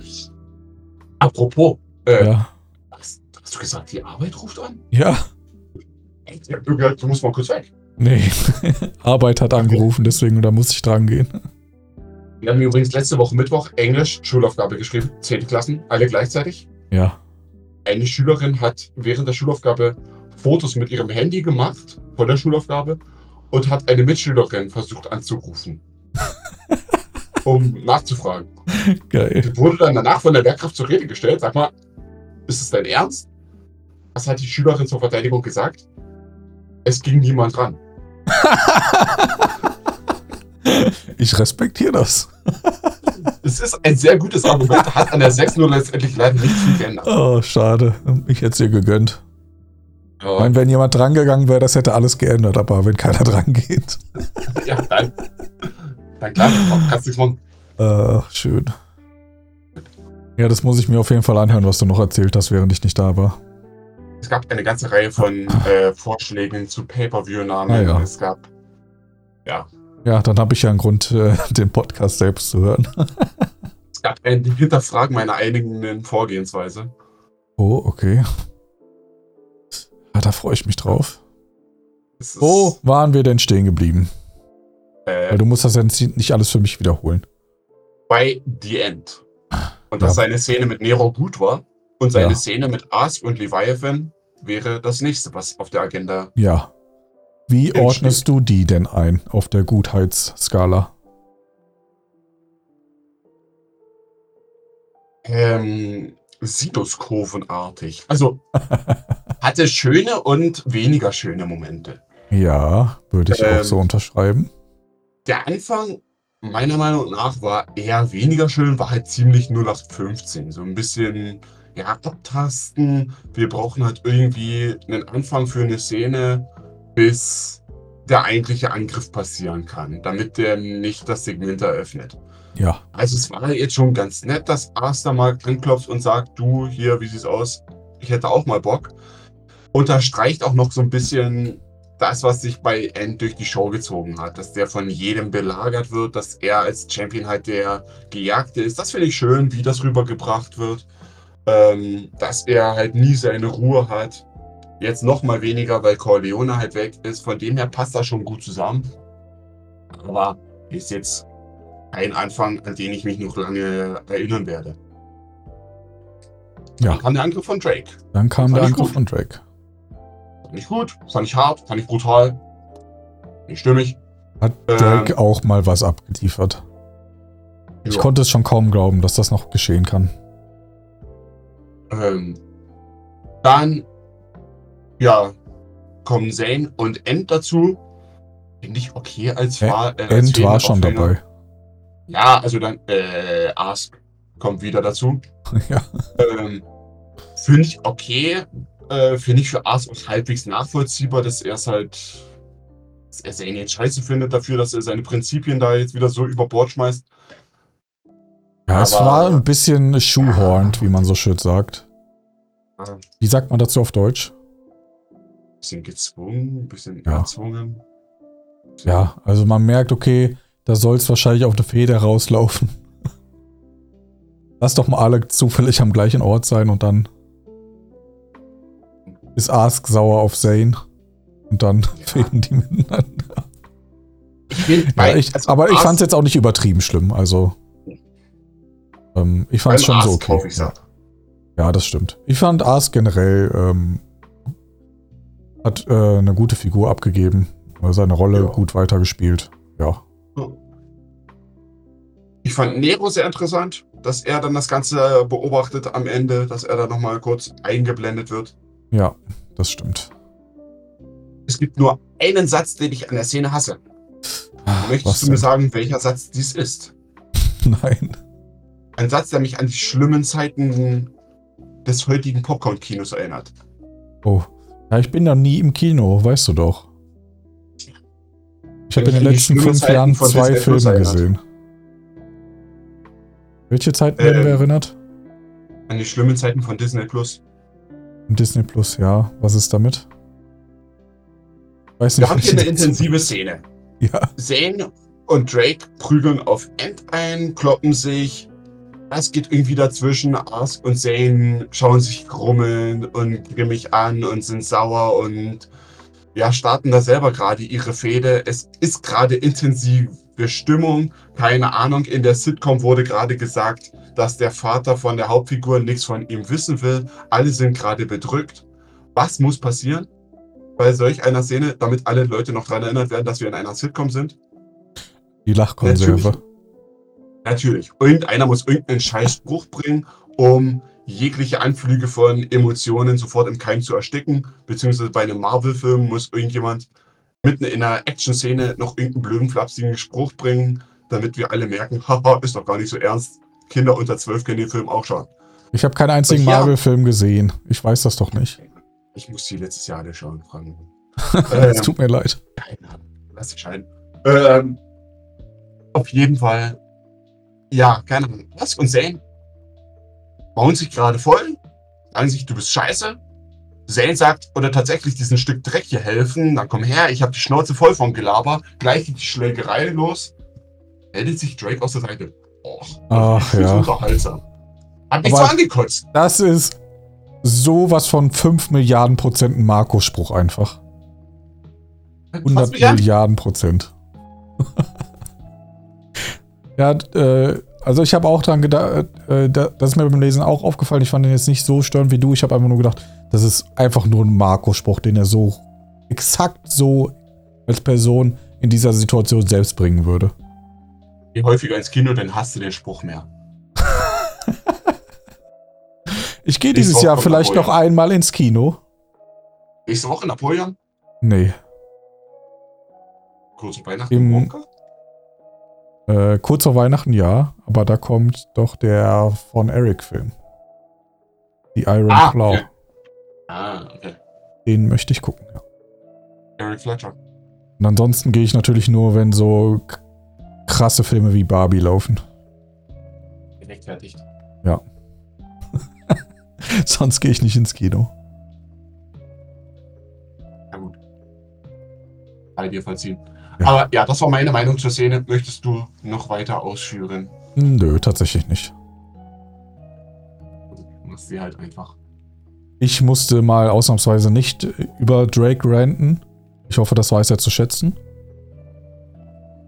Apropos, äh, Ja. hast, hast du gesagt, die Arbeit ruft an? Ja. Ich hab gehört, du musst mal kurz weg. Nee. (laughs) Arbeit hat angerufen, deswegen da muss ich dran gehen. Wir haben übrigens letzte Woche Mittwoch Englisch Schulaufgabe geschrieben, 10. Klassen, alle gleichzeitig. Ja. Eine Schülerin hat während der Schulaufgabe Fotos mit ihrem Handy gemacht von der Schulaufgabe und hat eine Mitschülerin versucht anzurufen, (laughs) um nachzufragen. Geil. Die wurde dann danach von der Lehrkraft zur Rede gestellt. Sag mal, ist es dein Ernst? Was hat die Schülerin zur Verteidigung gesagt? Es ging niemand ran. (laughs) Ich respektiere das. Es ist ein sehr gutes Argument, hat an der 6-0 letztendlich leider nicht viel geändert. Oh, schade. Ich hätte es ihr gegönnt. Ich Ja, meine, wenn jemand drangegangen wäre, das hätte alles geändert, aber wenn keiner (laughs) dran geht. ja dann, dann klar, kannst nichts machen. Äh, schön. Ja, das muss ich mir auf jeden Fall anhören, was du noch erzählt hast, während ich nicht da war. Es gab eine ganze Reihe von äh, Vorschlägen zu Pay-Per-View-Namen. Ah, ja. Es gab, ja, Ja, dann habe ich ja einen Grund, äh, (laughs) den Podcast selbst zu hören. Es gab ein Hinterfragen meiner eigenen Vorgehensweise. Oh, okay. Ja, da freue ich mich drauf. Wo waren wir denn stehen geblieben? äh, Weil du musst das jetzt nicht alles für mich wiederholen. bei The End. Und dass Ja. seine Szene mit Nero gut war und seine Ja. Szene mit Ask und Leviathan wäre das nächste, was auf der Agenda. Ja. Wie ordnest du die denn ein auf der Gutheitsskala? Ähm, Sinuskurvenartig. Also (laughs) hatte schöne und weniger schöne Momente. Ja, würde ich auch Ähm. so unterschreiben. Der Anfang, meiner Meinung nach, war eher weniger schön, war halt ziemlich 0815. So ein bisschen, ja, abtasten. Wir brauchen halt irgendwie einen Anfang für eine Szene, bis der eigentliche Angriff passieren kann, damit der nicht das Segment eröffnet. Ja, Also es war jetzt schon ganz nett, dass Asta mal anklopft und sagt, du hier, wie sieht's aus? Ich hätte auch mal Bock. Unterstreicht auch noch so ein bisschen das, was sich bei End durch die Show gezogen hat, dass der von jedem belagert wird, dass er als Champion halt der Gejagte ist. Das finde ich schön, wie das rübergebracht wird. Ähm, dass er halt nie seine Ruhe hat. Jetzt noch mal weniger, weil Corleone halt weg ist. Von dem her passt das schon gut zusammen. Aber ist jetzt ein Anfang, an den ich mich noch lange erinnern werde. Ja. Dann kam der Angriff von Drake. dann kam Fand der Angriff gut. von Drake. Fand ich gut, fand ich hart, fand ich brutal. Nicht stimmig. Hat Ähm. Drake auch mal was abgeliefert. Ich Ja. konnte es schon kaum glauben, dass das noch geschehen kann. Ähm, dann, ja, kommen Zane und End dazu. Finde ich okay als Ä- Fahr äh, End war schon dabei. Ja, also dann, äh, Ask kommt wieder dazu. (laughs) ja. Ähm, Finde ich okay. Äh, Finde ich für Ars auch halbwegs nachvollziehbar, dass er es halt, dass er Zane jetzt scheiße findet dafür, dass er seine Prinzipien da jetzt wieder so über Bord schmeißt. ja, es Aber- war ein bisschen shoehorned, wie man so schön sagt. Wie sagt man dazu auf Deutsch? Bisschen gezwungen, bisschen Ja. erzwungen. Ja, also man merkt, okay, da soll es wahrscheinlich auf eine Feder rauslaufen. (laughs) Lass doch mal alle zufällig am gleichen Ort sein und dann ist Ask sauer auf Zane und dann fäden (laughs) die miteinander. Ja, ich, also aber ich fand es jetzt auch nicht übertrieben schlimm. Also ähm, ich fand es schon so Ars kaufe okay. Ja. ja, das stimmt. Ich fand Ask generell ähm, hat äh, eine gute Figur abgegeben, äh, seine Rolle Ja. gut weitergespielt. Ja, Ich fand Nero sehr interessant, dass er dann das Ganze beobachtet am Ende, dass er da nochmal kurz eingeblendet wird. ja, das stimmt. Es gibt nur einen Satz, den ich an der Szene hasse. Was Möchtest du denn? mir sagen, welcher Satz dies ist? (laughs) Nein. Ein Satz, der mich an die schlimmen Zeiten des heutigen Popcorn-Kinos erinnert. Oh. Ja, ich bin da nie im Kino, weißt du doch. Ich habe in den letzten fünf Zeiten Jahren zwei Filme gesehen. Welche Zeiten werden Ähm, wir erinnert? An die schlimmen Zeiten von Disney Plus. Disney Plus, ja. Was ist damit? Weiß Wir nicht, haben hier eine intensive Szene. Ja, Zane und Drake prügeln auf End ein, kloppen sich. Das geht irgendwie dazwischen. Ask und Zane schauen sich grummeln und grimmig an und sind sauer und ja, starten da selber gerade ihre Fehde. Es ist gerade intensive Stimmung. Keine Ahnung, in der Sitcom wurde gerade gesagt, dass der Vater von der Hauptfigur nichts von ihm wissen will. Alle sind gerade bedrückt. Was muss passieren bei solch einer Szene, damit alle Leute noch daran erinnert werden, dass wir in einer Sitcom sind? die Lachkonserve. Natürlich. Irgendeiner muss irgendeinen Scheißspruch bringen, um jegliche Anflüge von Emotionen sofort im Keim zu ersticken. Beziehungsweise bei einem Marvel-Film muss irgendjemand mitten in einer Action-Szene noch irgendeinen blöden, flapsigen Spruch bringen, damit wir alle merken, haha, ist doch gar nicht so ernst. Kinder unter 12 können den Film auch schauen. Ich habe keinen einzigen ja. Marvel-Film gesehen. Ich weiß das doch nicht. Ich muss die letztes Jahr alle schauen, Frank. (laughs) Es Ähm, tut mir leid. Keine Ahnung. Lass dich scheiden. Ähm, auf jeden Fall. Ja, keine Ahnung. Was und Zane bauen sich gerade voll, sagen sich, du bist scheiße. Zane sagt, oder tatsächlich diesen Stück Dreck hier helfen, dann komm her, ich habe die Schnauze voll vom Gelaber, gleich geht die Schlägerei los, meldet sich Drake aus der Seite. Och, Ach, ja. unterhaltsam. Hat mich so angekotzt. Das ist sowas von 5 Milliarden Prozent ein Marco-Spruch einfach. 100 Fass mich an. Milliarden Prozent. Ja, äh, also ich habe auch dran gedacht, äh, da- das ist mir beim Lesen auch aufgefallen. Ich fand den jetzt nicht so störend wie du. Ich habe einfach nur gedacht, das ist einfach nur ein Marco-Spruch, den er so exakt so als Person in dieser Situation selbst bringen würde. Geh häufiger ins Kino, dann hast du den Spruch mehr. (laughs) Ich gehe dieses Jahr vielleicht noch einmal ins Kino. Nächste Woche Napoleon, Nee. kurz Weihnachten. Im- Wonka? Äh, kurz vor Weihnachten ja, aber da kommt doch der von Eric-Film. Die Iron Ah, Claw. okay. Ah, okay. Den möchte ich gucken. Ja. Eric Fletcher. Und ansonsten gehe ich natürlich nur, wenn so krasse Filme wie Barbie laufen. Gerechtfertigt. (laughs) Sonst gehe ich nicht ins Kino. Na gut. Bei dir verziehen. Aber ja, das war meine Meinung zur Szene. Möchtest du noch weiter ausführen? Nö, tatsächlich nicht. Du machst sie halt einfach. Ich musste mal ausnahmsweise nicht über Drake ranten. Ich hoffe, das weiß er zu schätzen.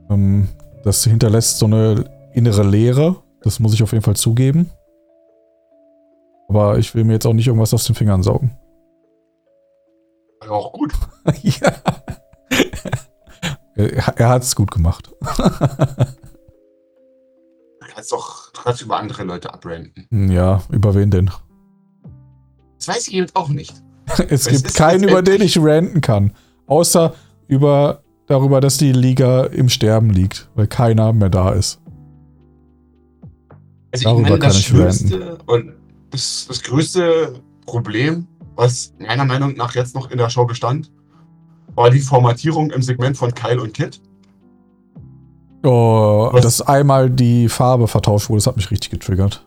Ähm, das hinterlässt so eine innere Leere. Das muss ich auf jeden Fall zugeben. Aber ich will mir jetzt auch nicht irgendwas aus den Fingern saugen. Auch gut. (laughs) ja. Er, er hat es gut gemacht. Du kannst doch kannst über andere Leute abrenten. ja, über wen denn? Das weiß ich eben auch nicht. (laughs) Es gibt keinen, über den ich ranten kann. Außer über darüber, dass die Liga im Sterben liegt, weil keiner mehr da ist. Also Darüber ich meine, kann das ich Schlimmste und das, das größte Problem, was meiner Meinung nach jetzt noch in der Show bestand, war die Formatierung im Segment von Kyle und Kit. Oh, Was? dass einmal die Farbe vertauscht wurde, das hat mich richtig getriggert.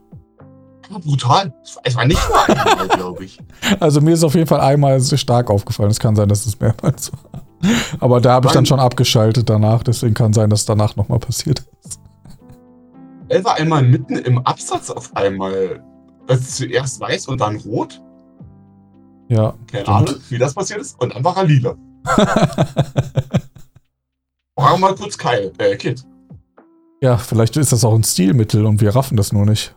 Brutal. Es war nicht nur einmal, (laughs) glaube ich. Also mir ist auf jeden Fall einmal sehr stark aufgefallen. Es kann sein, dass es mehrmals war. Aber da habe ich dann schon abgeschaltet danach, deswegen kann sein, dass danach nochmal passiert ist. Er war einmal mitten im Absatz auf einmal. Also zuerst weiß und dann rot. Ja. Keine Stimmt. Ahnung, wie das passiert ist. Und dann war er lila. (laughs) War mal kurz Kyle, äh, Kit. ja, vielleicht ist das auch ein Stilmittel und wir raffen das nur nicht.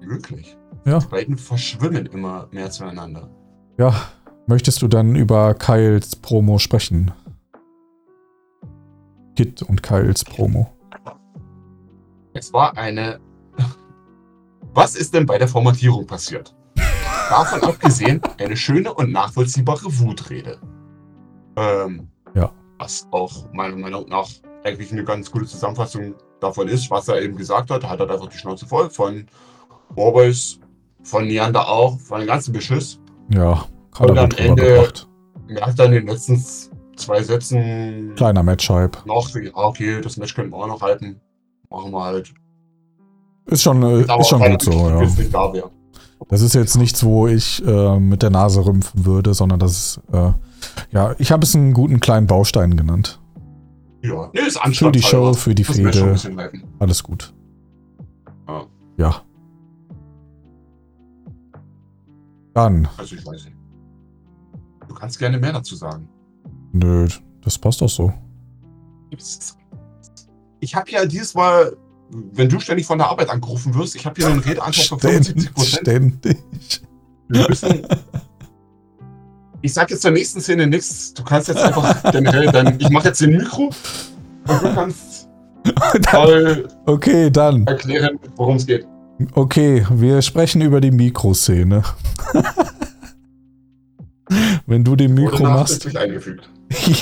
Möglich. Ja. Die beiden verschwimmen immer mehr zueinander. Ja, möchtest du dann über Kyles Promo sprechen? Kit und Kyles Promo. Es war eine. (laughs) Was ist denn bei der Formatierung passiert? Davon abgesehen, eine schöne und nachvollziehbare Wutrede. Ähm, Ja. Was auch meiner Meinung nach eigentlich eine ganz gute Zusammenfassung davon ist, was er eben gesagt hat. Er hat halt einfach die Schnauze voll von Warboys, von Neander auch, von dem ganzen Beschiss. Ja, gerade Und am Ende- rübergebracht. Er hat dann in den letzten zwei Sätzen Kleiner Match-Hype. noch, okay, das Match könnten wir auch noch halten. Machen wir halt. Ist schon, äh, Aber ist schon gut so, ja. da. Das ist jetzt nichts, wo ich äh, mit der Nase rümpfen würde, sondern das ist, äh, ja, ich habe es einen guten kleinen Baustein genannt. Ja, nee, ist Für die Show, für die Fehde, alles gut. Ja. Ja. Dann, Also ich weiß nicht. Du kannst gerne mehr dazu sagen. nö, das passt doch so. Ich habe ja dieses Mal, wenn du ständig von der Arbeit angerufen wirst, ich habe hier einen Redeanteil von 75 Ständig, Prozent. ständig. Wir müssen. Ich sag jetzt zur nächsten Szene nichts. Du kannst jetzt einfach (laughs) generell dann. Ich mache jetzt den Mikro und du kannst (laughs) toll Okay, dann. erklären, worum es geht. Okay, wir sprechen über die Mikroszene. (laughs) Wenn du den Mikro machst. eingefügt.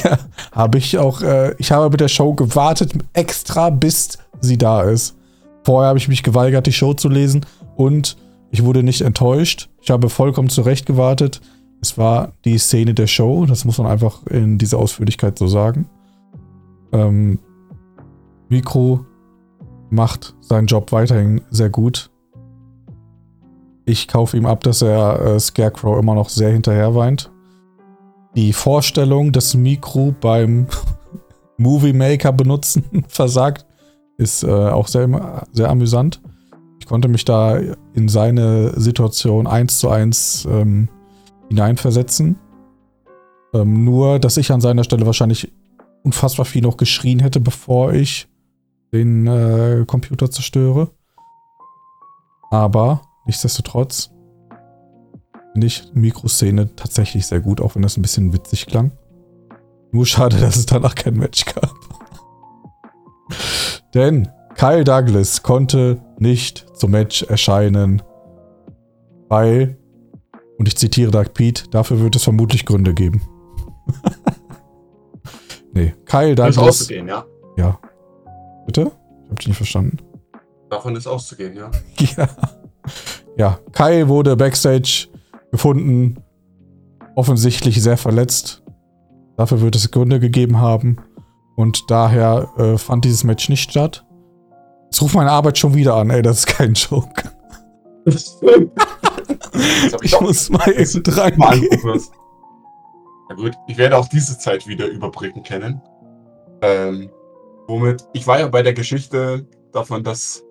Ja, habe ich auch. Äh, ich habe mit der Show gewartet, extra bis sie da ist. Vorher habe ich mich geweigert, die Show zu lesen und ich wurde nicht enttäuscht. Ich habe vollkommen zurecht gewartet. Es war die Szene der Show, das muss man einfach in dieser Ausführlichkeit so sagen. Ähm, Mikro macht seinen Job weiterhin sehr gut. Ich kaufe ihm ab, dass er äh, Scarecrow immer noch sehr hinterher weint. Die Vorstellung, das Mikro beim (laughs) Movie Maker benutzen (laughs) versagt, ist äh, auch sehr, sehr amüsant. Ich konnte mich da in seine Situation eins zu eins ähm, hineinversetzen. Ähm, nur, dass ich an seiner Stelle wahrscheinlich unfassbar viel noch geschrien hätte, bevor ich den äh, Computer zerstöre. Aber nichtsdestotrotz finde ich die Mikroszene tatsächlich sehr gut, auch wenn das ein bisschen witzig klang. Nur schade, dass es danach kein Match gab. (laughs) Denn Kyle Douglas konnte nicht zum Match erscheinen, weil, und ich zitiere Doug Pete, dafür wird es vermutlich Gründe geben. (laughs) nee, Kyle Davon ist Douglas. auszugehen, ja. Ja. Bitte? Ich hab dich nicht verstanden. Davon ist auszugehen, ja. (laughs) Ja. Ja, Kyle wurde backstage gefunden, offensichtlich sehr verletzt. Dafür wird es Gründe gegeben haben. Und daher äh, fand dieses Match nicht statt. Jetzt ruft meine Arbeit schon wieder an, ey, das ist kein Joke. (laughs) Ich auch muss mal eben dran mal gehen. Na gut, ich werde auch diese Zeit wieder überbrücken können. Ähm, womit, ich war ja bei der Geschichte davon, dass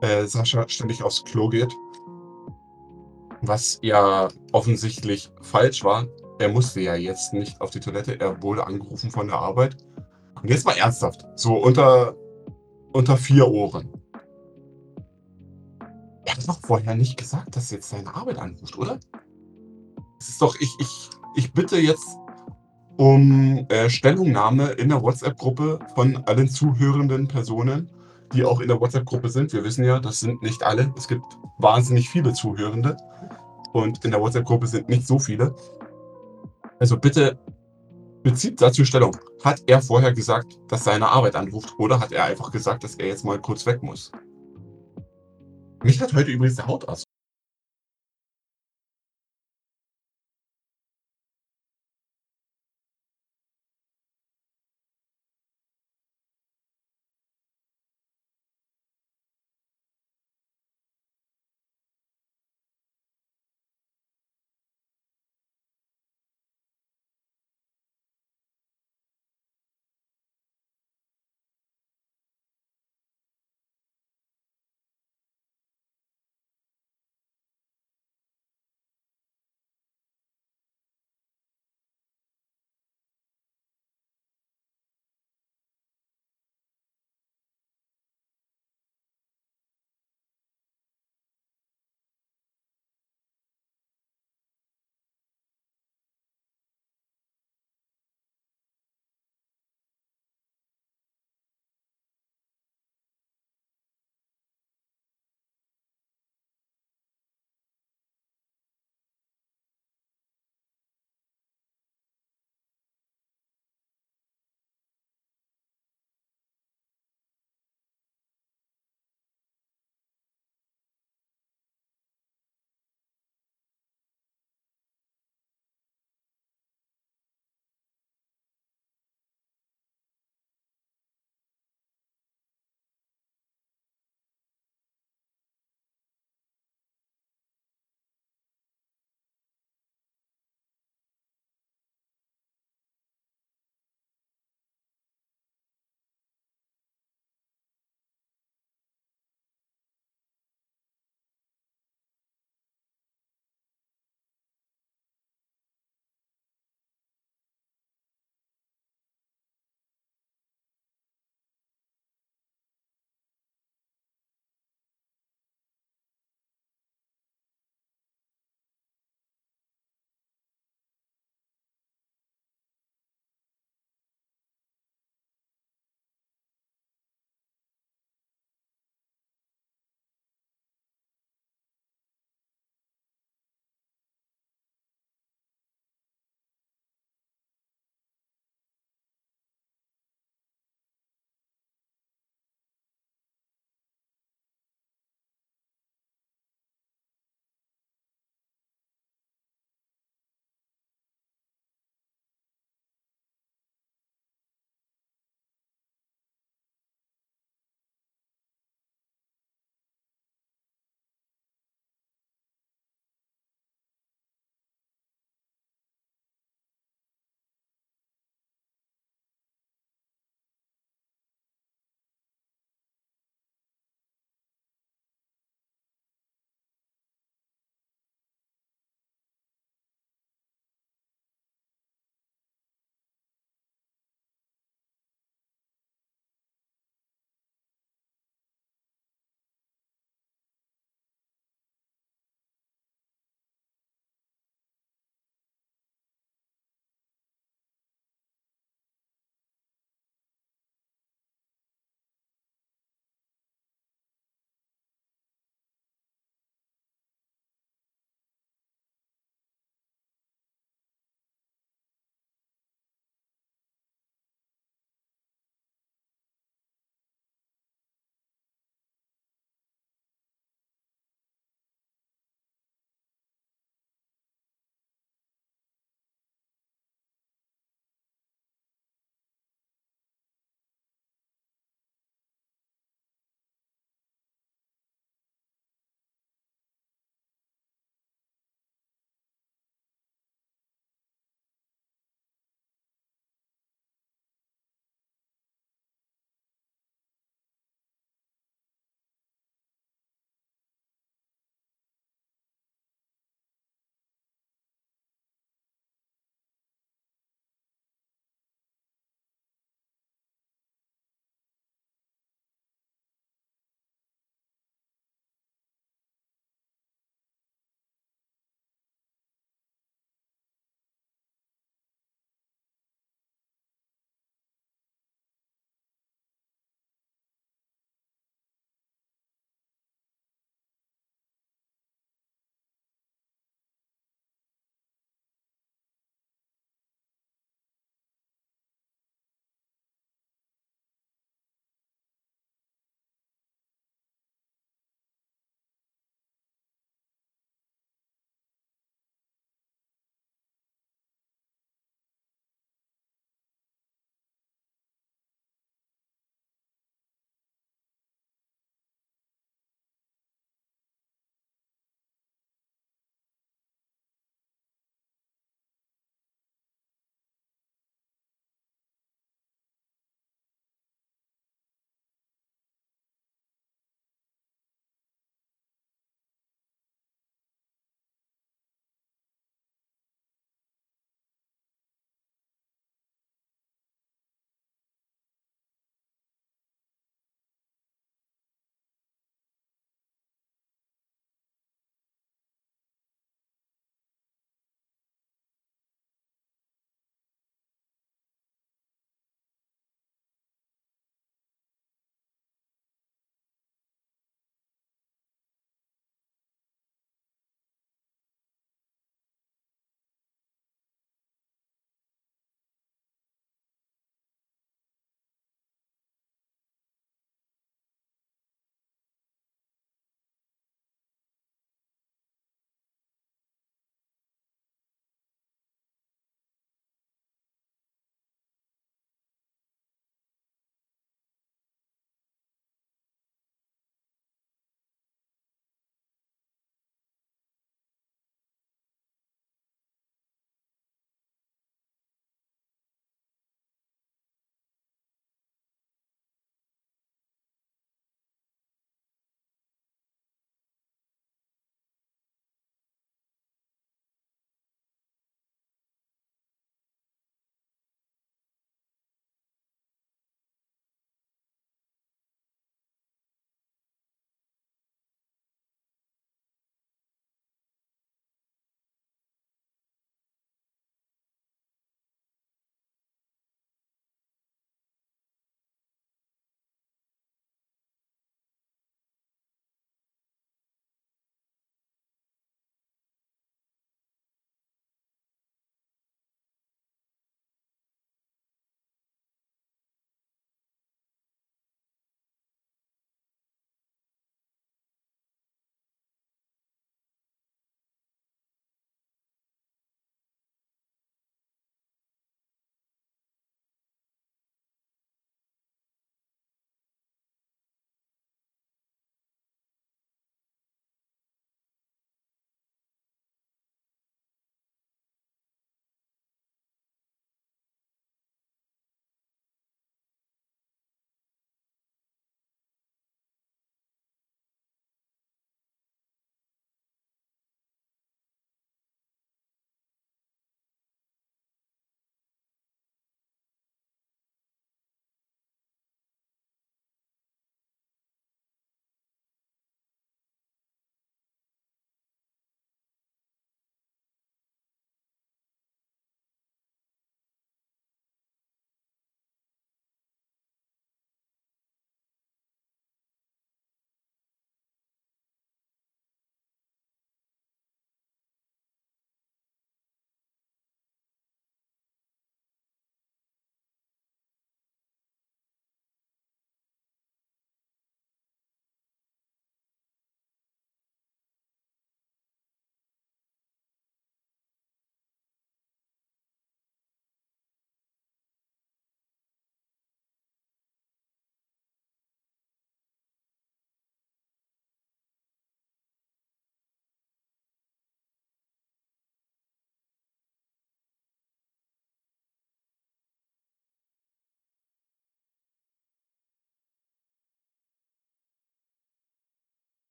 äh, Sascha ständig aufs Klo geht. Was ja offensichtlich falsch war. Er musste ja jetzt nicht auf die Toilette, er wurde angerufen von der Arbeit. Und jetzt mal ernsthaft, so unter, unter vier Ohren. Er hat doch vorher nicht gesagt, dass jetzt seine Arbeit anruft, oder? Es ist doch, ich, ich, ich bitte jetzt um äh, Stellungnahme in der WhatsApp-Gruppe von allen zuhörenden Personen, die auch in der WhatsApp-Gruppe sind. Wir wissen ja, das sind nicht alle. Es gibt wahnsinnig viele Zuhörende. Und in der WhatsApp-Gruppe sind nicht so viele. Also bitte bezieht dazu Stellung. Hat er vorher gesagt, dass seine Arbeit anruft oder hat er einfach gesagt, dass er jetzt mal kurz weg muss? Mich hat heute übrigens der Hautarzt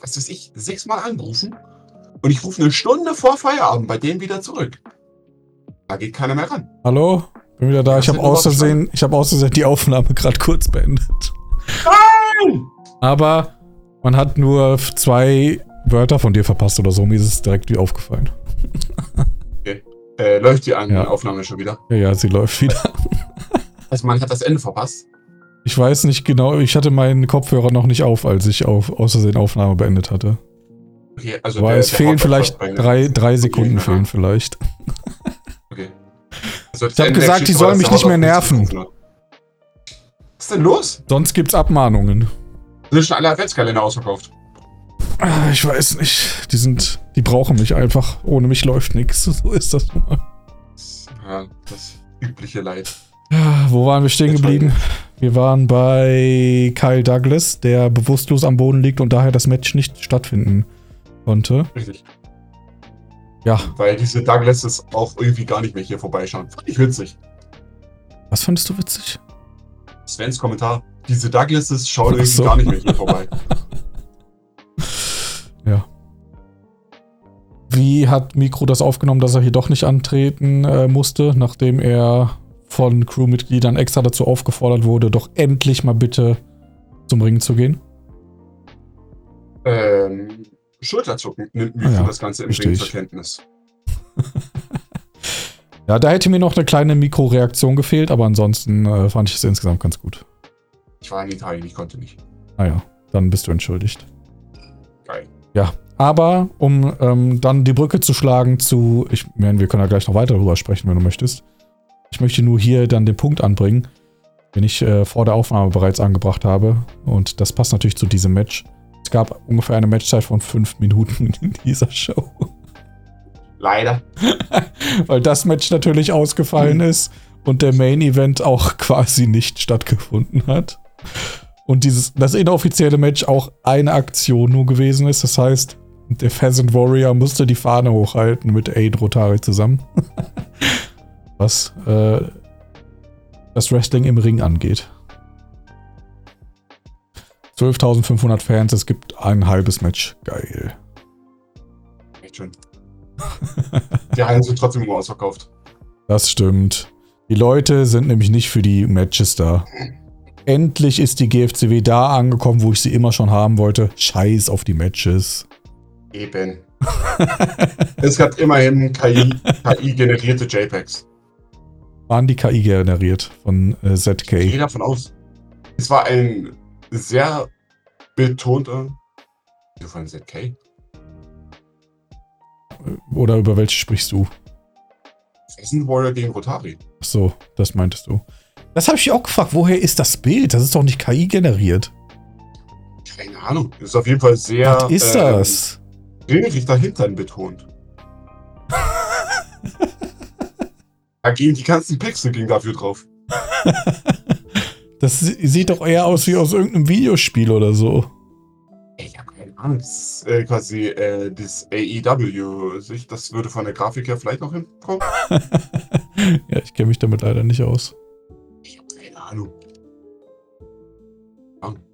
was weiß ich, sechsmal angerufen und ich rufe eine Stunde vor Feierabend bei denen wieder zurück. Da geht keiner mehr ran. Hallo? Bin wieder da. Ja, Ich habe aus Versehen, ich habe aus Versehen die Aufnahme gerade kurz beendet. Nein! Aber man hat nur zwei Wörter von dir verpasst oder so. Mir ist es direkt wie aufgefallen. Äh, läuft die an Ja. Aufnahme schon wieder. Ja, ja, sie läuft wieder. Also man hat das Ende verpasst. Ich weiß nicht genau, ich hatte meinen Kopfhörer noch nicht auf, als ich auf, aus Versehen Aufnahme beendet hatte. Okay, also Aber der- es der fehlen vielleicht drei, drei Sekunden aha. fehlen vielleicht. Okay. Also Ich hab das gesagt, die sollen mich nicht mehr nerven. Was ist denn los? Sonst gibt's Abmahnungen. Sind schon alle Adventskalender ausverkauft? Ah, Ich weiß nicht. Die sind, die brauchen mich einfach. Ohne mich läuft nichts. (laughs) So ist das nun mal. Ja, das übliche Leid. Ja, Wo waren wir stehen geblieben? Wir waren bei Kyle Douglas, der bewusstlos am Boden liegt und daher das Match nicht stattfinden konnte. Richtig. Ja, Weil diese Douglases auch irgendwie gar nicht mehr hier vorbeischauen. Fand ich witzig. was fandest du witzig? Svens Kommentar. Diese Douglases schauen irgendwie so. gar nicht mehr hier vorbei. (laughs) Ja. Wie hat Mikro das aufgenommen, dass er hier doch nicht antreten äh, musste, nachdem er von Crewmitgliedern extra dazu aufgefordert wurde, doch endlich mal bitte zum Ring zu gehen? ähm, Schulterzucken nimmt mir Ah ja, für das Ganze im Ring zur Kenntnis. (laughs) Ja, da hätte mir noch eine kleine Mikroreaktion gefehlt, aber ansonsten äh, fand ich es insgesamt ganz gut. Ich war in Italien, ich konnte nicht. Naja, dann bist du entschuldigt. Geil. Ja, aber um ähm, dann die Brücke zu schlagen zu, ich meine, wir können ja gleich noch weiter darüber sprechen, wenn du möchtest. Ich möchte nur hier dann den Punkt anbringen, den ich äh, vor der Aufnahme bereits angebracht habe. Und das passt natürlich zu diesem Match. Es gab ungefähr eine Matchzeit von fünf Minuten (laughs) in dieser Show. Leider. (laughs) Weil das Match natürlich ausgefallen ist und der Main Event auch (laughs) quasi nicht stattgefunden hat. Und dieses, das inoffizielle Match auch eine Aktion nur gewesen ist. Das heißt, der Pheasant Warrior musste die Fahne hochhalten mit Aid Rotari zusammen. Was äh, das Wrestling im Ring angeht. 12.500 Fans, es gibt ein halbes Match. Geil. Echt schön. (laughs) Die Hallen sind trotzdem immer ausverkauft. Das stimmt. Die Leute sind nämlich nicht für die Matches da. Endlich ist die GFCW da angekommen, wo ich sie immer schon haben wollte. Scheiß auf die Matches. Eben. (laughs) es gab immerhin KI-generierte JPEGs. Waren die KI generiert von äh, Ich gehe ZK. davon aus. Es war ein sehr betonter. Wieso von ZK? Oder über welche sprichst du? Pheasant Warrior gegen Rotari. Ach so, das meintest du. Das habe ich auch gefragt. Woher ist das Bild? Das ist doch nicht KI generiert. Keine Ahnung. Ist auf jeden Fall sehr. Was ist ähm, das? Ringrichter Hintern betont. (laughs) da gehen die ganzen Pixel ging dafür drauf. (laughs) Das si- sieht doch eher aus wie aus irgendeinem Videospiel oder so. Ich habe keine Ahnung. Das ist äh, quasi äh, das AEW. Das würde von der Grafik her vielleicht noch hinkommen. (laughs) ja, ich kenne mich damit leider nicht aus. Ich habe keine Ahnung.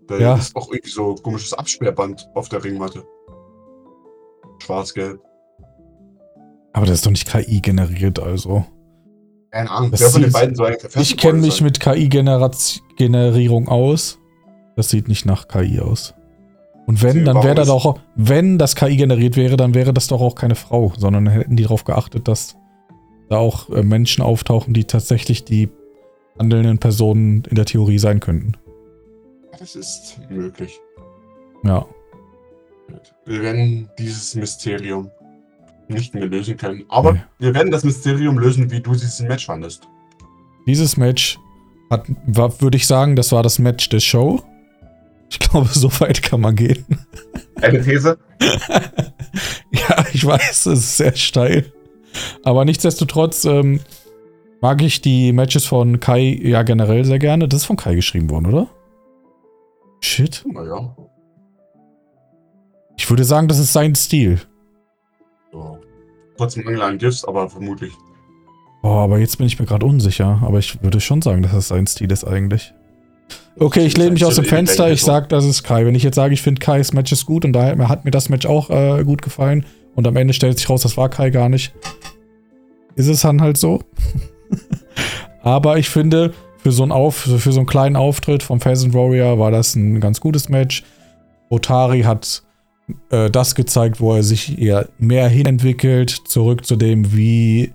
Da Ja. ist auch irgendwie so komisches Absperrband auf der Ringmatte. Schwarz-Gelb. Aber das ist doch nicht KI generiert, also. Keine Ahnung. Das Wer von den beiden soll eigentlich Ich kenne mich sein? mit KI-Generierung aus. Das sieht nicht nach KI aus. Und wenn, Sie dann wäre da warum doch, wenn das KI generiert wäre, dann wäre das doch auch keine Frau, sondern hätten die darauf geachtet, dass da auch äh, Menschen auftauchen, die tatsächlich die handelnden Personen in der Theorie sein könnten. Das ist möglich. Ja. Wir werden dieses Mysterium nicht mehr lösen können. Aber Nee. wir werden das Mysterium lösen, wie du dieses Match fandest. Dieses Match hat, würde ich sagen, das war das Match der Show. Ich glaube, (laughs) so weit kann man gehen. Eine These? (laughs) Ja, ich weiß, es ist sehr steil. Aber nichtsdestotrotz ähm, mag ich die Matches von Kai ja generell sehr gerne. Das ist von Kai geschrieben worden, oder? Shit. Naja. Ich würde sagen, das ist sein Stil. Trotzdem Mangel an Gifts, aber vermutlich. Oh, aber jetzt bin ich mir gerade unsicher. Aber ich würde schon sagen, dass das sein Stil ist eigentlich. Okay, ich lehne mich aus dem Fenster, ich so. sag, das ist Kai. Wenn ich jetzt sage, ich finde Kais Match ist gut und daher hat mir das Match auch äh, gut gefallen und am Ende stellt sich raus, das war Kai gar nicht, ist es dann halt so. (laughs) Aber ich finde, für so, einen Auf, für so einen kleinen Auftritt vom Pheasant Warrior war das ein ganz gutes Match. Otari hat äh, das gezeigt, wo er sich eher mehr hinentwickelt, zurück zu dem, wie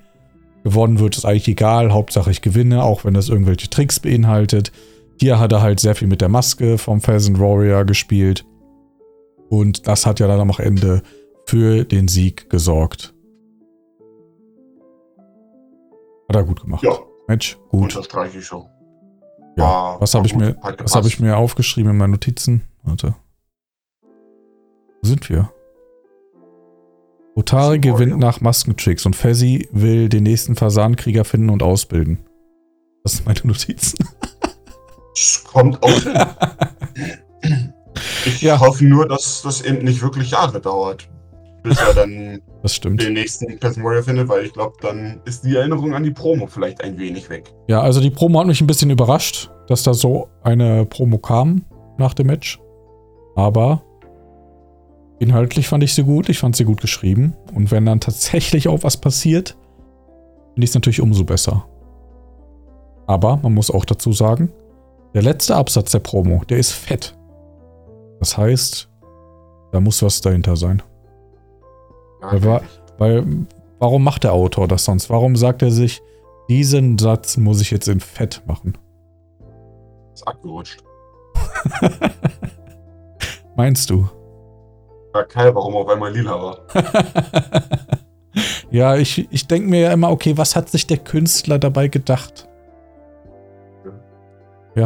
gewonnen wird, ist eigentlich egal. Hauptsache ich gewinne, auch wenn das irgendwelche Tricks beinhaltet. Hier hat er halt sehr viel mit der Maske vom Pheasant Warrior gespielt. Und das hat ja dann am Ende für den Sieg gesorgt. Hat er gut gemacht. Ja, Mensch, gut. unterstreiche ich schon. Ja. War- Was habe ich mir, was habe ich mir aufgeschrieben in meinen Notizen? Warte. Wo sind wir? Otari gewinnt nach Maskentricks und Fezzi will den nächsten Fasankrieger finden und ausbilden. Das sind meine Notizen. Kommt auch hin. (laughs) Ich Ja. hoffe nur, dass das eben nicht wirklich Jahre dauert, bis er dann Das stimmt. den nächsten Peasant Warrior findet, weil ich glaube, dann ist die Erinnerung an die Promo vielleicht ein wenig weg. Ja, also die Promo hat mich ein bisschen überrascht, dass da so eine Promo kam nach dem Match. Aber inhaltlich fand ich sie gut. Ich fand sie gut geschrieben. Und wenn dann tatsächlich auch was passiert, finde ich es natürlich umso besser. Aber man muss auch dazu sagen, der letzte Absatz der Promo, der ist fett. Das heißt, da muss was dahinter sein. Ja, Weil, weil, warum macht der Autor das sonst? Warum sagt er sich, diesen Satz muss ich jetzt in Fett machen? ist abgerutscht. (laughs) Meinst du? Kai, warum auf einmal lila war. (laughs) ja, ich, ich denke mir ja immer, okay, was hat sich der Künstler dabei gedacht?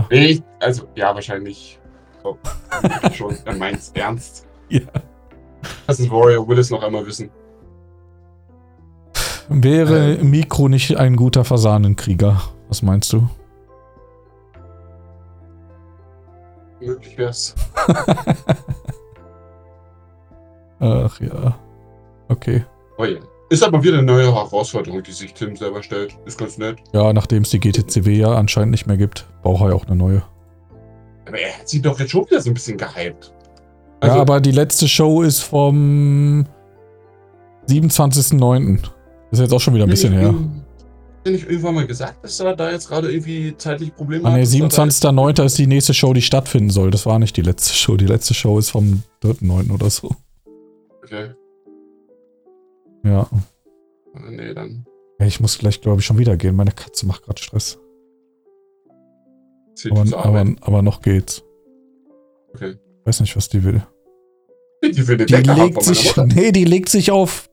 Nee, ich- also, ja, wahrscheinlich. Oh, (laughs) schon, er meint's ernst. Ja. Das ist Warrior, will es noch einmal wissen. Wäre Äh. Mikro nicht ein guter Fasanenkrieger? Was meinst du? Möglich wär's. (laughs) Ach ja. Okay. Oh ja. Ist aber wieder eine neue Herausforderung, die sich Tim selber stellt. Ist ganz nett. Ja, nachdem es die GTCW ja anscheinend nicht mehr gibt, braucht er ja auch eine neue. Aber er hat sie doch jetzt schon wieder so ein bisschen gehypt. ja, aber die letzte Show ist vom 27.09. Ist jetzt auch schon wieder ein bisschen her. Hat nicht irgendwann mal gesagt, dass er da jetzt gerade irgendwie zeitlich Probleme Ah, hat? nee, er da 27.09. ist die nächste Show, die stattfinden soll. Das war nicht die letzte Show. Die letzte Show ist vom 3.09. oder so. Okay. Ja. Nee, dann Ich muss gleich, glaube ich, schon wieder gehen. Meine Katze macht gerade Stress. Aber, aber, aber noch geht's. Okay. Weiß nicht, was die will. Die will Die haben legt sich, nee, die legt sich auf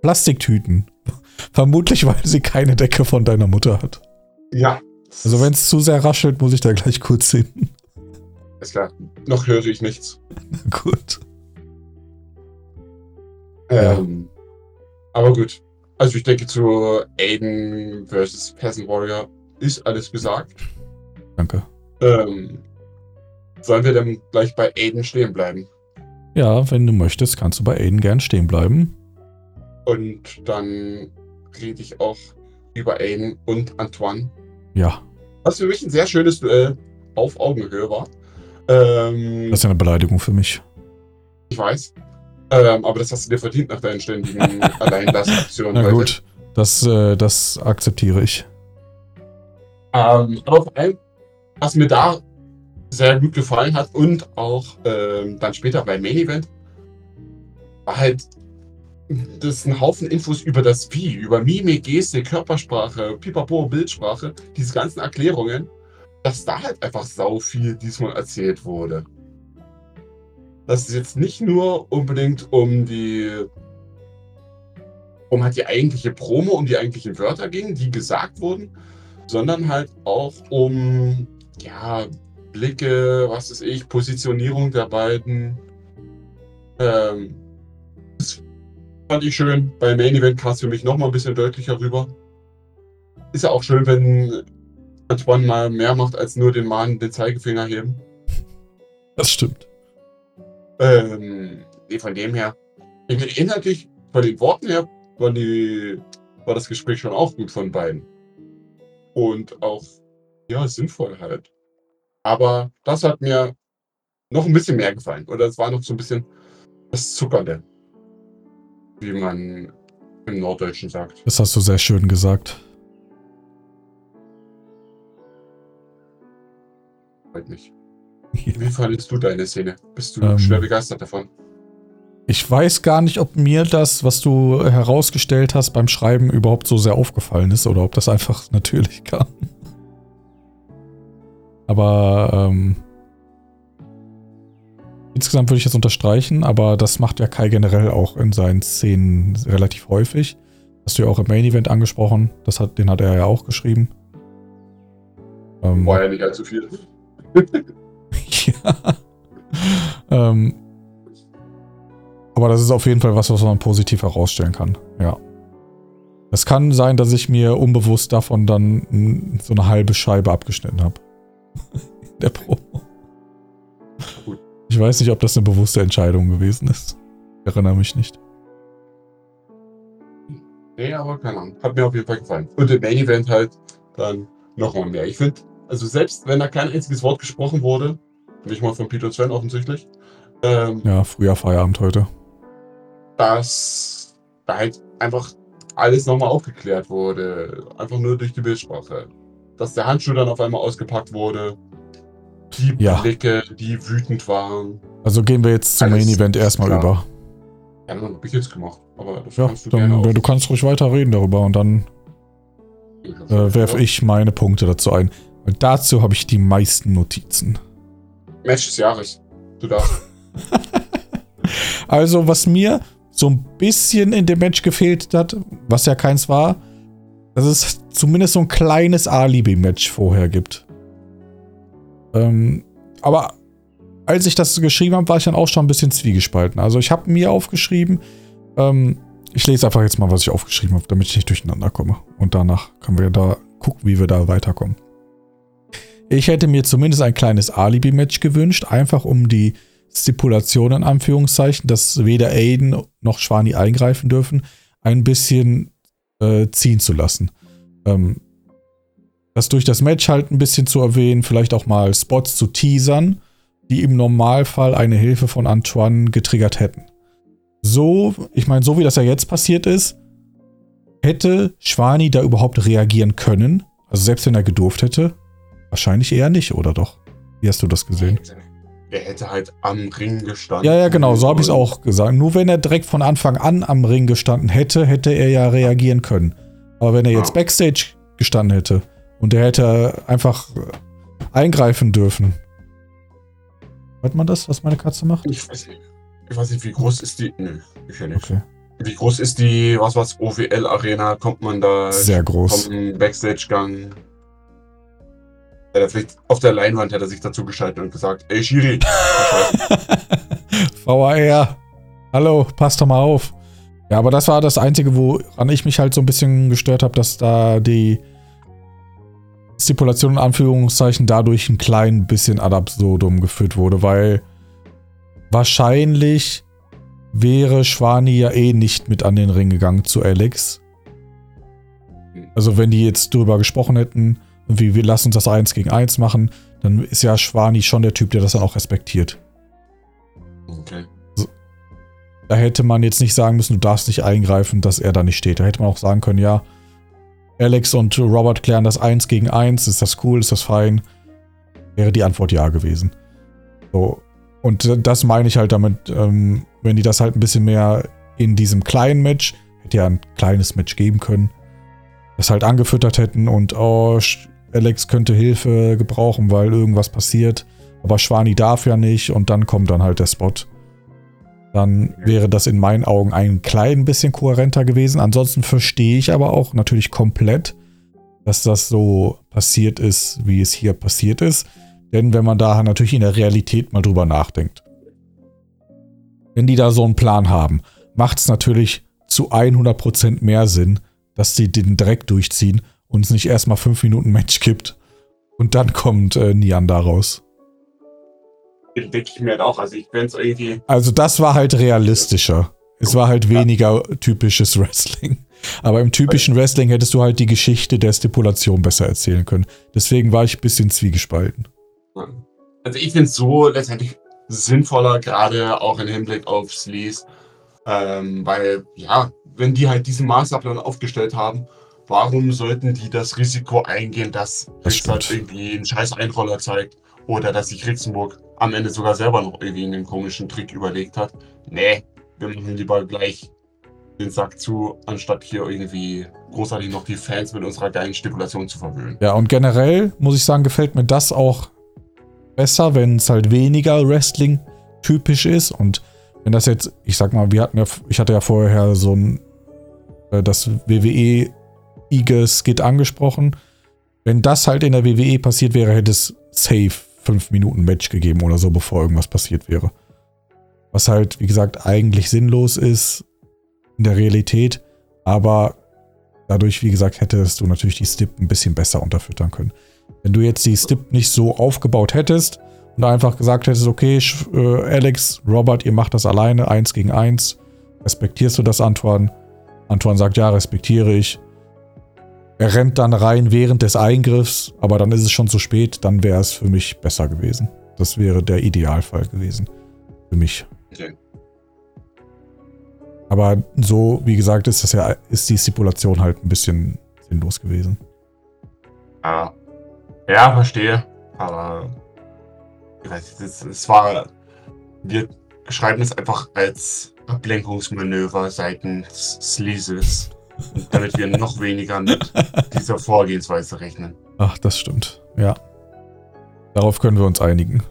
Plastiktüten. Vermutlich, weil sie keine Decke von deiner Mutter hat. Ja. Also wenn es zu sehr raschelt, muss ich da gleich kurz hin. Ist klar. Noch höre ich nichts. (laughs) Gut. Ähm, aber gut. Also ich denke zu Aiden versus Peasant Warrior ist alles gesagt. Danke. Ähm, sollen wir dann gleich bei Aiden stehen bleiben? Ja, wenn du möchtest, kannst du bei Aiden gern stehen bleiben. Und dann rede ich auch über Aiden und Antoine. Ja, Was für mich ein sehr schönes Duell auf Augenhöhe war. Ähm, das ist ja eine Beleidigung für mich. ich weiß. Ähm, aber das hast du dir verdient nach deinen ständigen (laughs) Alleinlassaktionen Na heute. gut, das, äh, das akzeptiere ich. Ähm, aber vor allem, was mir da sehr gut gefallen hat und auch ähm, dann später beim Main Event, war halt das ein Haufen Infos über das Wie, über Mimik, Geste, Körpersprache, Pipapo, Bildsprache, diese ganzen Erklärungen, dass da halt einfach sau viel diesmal erzählt wurde. Dass es jetzt nicht nur unbedingt um die um halt die eigentliche Promo, um die eigentlichen Wörter ging, die gesagt wurden, sondern halt auch um ja, Blicke, was weiß ich, Positionierung der beiden. Ähm, das fand ich schön. Beim Main Event kam es für mich nochmal ein bisschen deutlicher rüber. Ist ja auch schön, wenn Antoine mal mehr macht, als nur den Mann den Zeigefinger heben. Das stimmt. Ähm, nee, von dem her. Ich meine, inhaltlich, von den Worten her, war, die, war das Gespräch schon auch gut von beiden. Und auch, ja, sinnvoll halt. Aber das hat mir noch ein bisschen mehr gefallen. Oder es war noch so ein bisschen das Zuckernde. Wie man im Norddeutschen sagt. Das hast du sehr schön gesagt. Freut mich. Wie fandest du deine Szene? Bist du Ähm. schwer begeistert davon? Ich weiß gar nicht, ob mir das, was du herausgestellt hast beim Schreiben, überhaupt so sehr aufgefallen ist oder ob das einfach (laughs) natürlich kam. Aber ähm, insgesamt würde ich das unterstreichen, aber das macht ja Kai generell auch in seinen Szenen relativ häufig. Hast du ja auch im Main Event angesprochen. Das hat, den hat er ja auch geschrieben. Ähm, War ja nicht allzu viel. (laughs) (laughs) ähm, aber das ist auf jeden Fall was, was man positiv herausstellen kann. Ja. Es kann sein, dass ich mir unbewusst davon dann mm, so eine halbe Scheibe abgeschnitten habe. (laughs) Der Promo. Ich weiß nicht, ob das eine bewusste Entscheidung gewesen ist. Ich erinnere mich nicht. Nee, aber keine Ahnung. Hat mir auf jeden Fall gefallen. Und im Main Event halt dann nochmal mehr. Ich finde, also selbst wenn da kein einziges Wort gesprochen wurde, nicht mal von Peter Sven offensichtlich, ähm, Ja, früher Feierabend heute. dass da halt einfach alles nochmal aufgeklärt wurde. Einfach nur durch die Bildsprache. Dass der Handschuh dann auf einmal ausgepackt wurde. Die Ja. Blicke, die wütend waren. Also gehen wir jetzt zum Main Event erstmal klar. über. Ja, dann hab ich jetzt gemacht. Aber das Ja, kannst du gerne dann, auch. du kannst ruhig weiter reden darüber und dann äh, werfe ich meine Punkte dazu ein. Und dazu habe ich die meisten Notizen. Match des Jahres. Du darfst. (laughs) Also, was mir so ein bisschen in dem Match gefehlt hat, was ja keins war, dass es zumindest so ein kleines Alibi-Match vorher gibt. Ähm, aber als ich das geschrieben habe, war ich dann auch schon ein bisschen zwiegespalten. Also, ich habe mir aufgeschrieben, ähm, ich lese einfach jetzt mal, was ich aufgeschrieben habe, damit ich nicht durcheinander komme. Und danach können wir da gucken, wie wir da weiterkommen. Ich hätte mir zumindest ein kleines Alibi-Match gewünscht, einfach um die Stipulation in Anführungszeichen, dass weder Aiden noch Schwani eingreifen dürfen, ein bisschen äh, ziehen zu lassen. Ähm, das durch das Match halt ein bisschen zu erwähnen, vielleicht auch mal Spots zu teasern, die im Normalfall eine Hilfe von Antoine getriggert hätten. So, ich meine, so wie das ja jetzt passiert ist, hätte Schwani da überhaupt reagieren können? Also selbst wenn er gedurft hätte? Wahrscheinlich eher nicht, oder doch? Wie hast du das gesehen? Er hätte halt am Ring gestanden. Ja, ja, genau, so habe ich es auch gesagt. Nur wenn er direkt von Anfang an am Ring gestanden hätte, hätte er ja reagieren können. Aber wenn er jetzt. Backstage gestanden hätte und er hätte einfach äh, eingreifen dürfen. Hört man das, was meine Katze macht? Ich weiß nicht. Ich weiß nicht, wie groß ist die. Nö, ich ja nicht. Okay. Wie groß ist die, was was, OWL Arena? Kommt man da Sehr groß. vom Backstage-Gang? Ja, der vielleicht auf der Leinwand hätte er sich dazu geschaltet und gesagt, ey Shiri, (laughs) VAR. Hallo, passt doch mal auf. Ja, aber das war das Einzige, woran ich mich halt so ein bisschen gestört habe, dass da die Stipulation in Anführungszeichen dadurch ein klein bisschen ad absurdum geführt wurde, weil wahrscheinlich wäre Schwani ja eh nicht mit an den Ring gegangen zu Alex. Also wenn die jetzt drüber gesprochen hätten, wie wir lassen uns das eins gegen eins machen, dann ist ja Schwani schon der Typ, der das dann auch respektiert. okay. Da hätte man jetzt nicht sagen müssen, du darfst nicht eingreifen, dass er da nicht steht. Da hätte man auch sagen können, ja, Alex und Robert klären das eins gegen eins. Ist das cool? Ist das fein? Wäre die Antwort ja gewesen. So. Und das meine ich halt damit, ähm, wenn die das halt ein bisschen mehr in diesem kleinen Match, hätte ja ein kleines Match geben können, das halt angefüttert hätten und oh, Alex könnte Hilfe gebrauchen, weil irgendwas passiert. Aber Schwani darf ja nicht und dann kommt dann halt der Spot dann wäre das in meinen Augen ein klein bisschen kohärenter gewesen. Ansonsten verstehe ich aber auch natürlich komplett, dass das so passiert ist, wie es hier passiert ist. Denn wenn man da natürlich in der Realität mal drüber nachdenkt, wenn die da so einen Plan haben, macht es natürlich zu 100% mehr Sinn, dass sie den direkt durchziehen und es nicht erstmal 5 Minuten Match gibt und dann kommt äh, Nian daraus. Den denke ich mir halt auch. Also ich fände es irgendwie. Also das war halt realistischer. Es war halt weniger typisches Wrestling. Aber im typischen Wrestling hättest du halt die Geschichte der Stipulation besser erzählen können. Deswegen war ich ein bisschen zwiegespalten. Also ich finde es so letztendlich sinnvoller, gerade auch im Hinblick auf Sleaze. Ähm, weil, ja, wenn die halt diesen Masterplan aufgestellt haben, warum sollten die das Risiko eingehen, dass Das halt irgendwie einen scheiß Einroller zeigt oder dass sich Rixenburg am Ende sogar selber noch irgendwie einen komischen Trick überlegt hat? Nee, wir machen lieber gleich den Sack zu, anstatt hier irgendwie großartig noch die Fans mit unserer geilen Stipulation zu verwöhnen. Ja, und generell muss ich sagen, gefällt mir das auch besser, wenn es halt weniger Wrestling-typisch ist. Und wenn das jetzt, ich sag mal, wir hatten ja, ich hatte ja vorher so ein, äh, das WWE IG-Skit angesprochen. Wenn das halt in der WWE passiert wäre, hätte es safe 5 Minuten Match gegeben oder so, bevor irgendwas passiert wäre. Was halt, wie gesagt, eigentlich sinnlos ist in der Realität, aber dadurch, wie gesagt, hättest du natürlich die Stip ein bisschen besser unterfüttern können. Wenn du jetzt die Stip nicht so aufgebaut hättest und einfach gesagt hättest, okay, äh, Alex, Robert, ihr macht das alleine, eins gegen eins, respektierst du das, Antoine? Antoine sagt, ja, respektiere ich. Er rennt dann rein während des Eingriffs, aber dann ist es schon zu spät, dann wäre es für mich besser gewesen. Das wäre der Idealfall gewesen. Für mich. Okay. Aber so, wie gesagt, ist das ja, ist die Stipulation halt ein bisschen sinnlos gewesen. Ja, ja verstehe. Aber ich weiß nicht, es, war. Wir schreiben es einfach als Ablenkungsmanöver seitens Sleazes, damit wir noch weniger mit dieser Vorgehensweise rechnen. Ach, das stimmt. Ja. Darauf können wir uns einigen.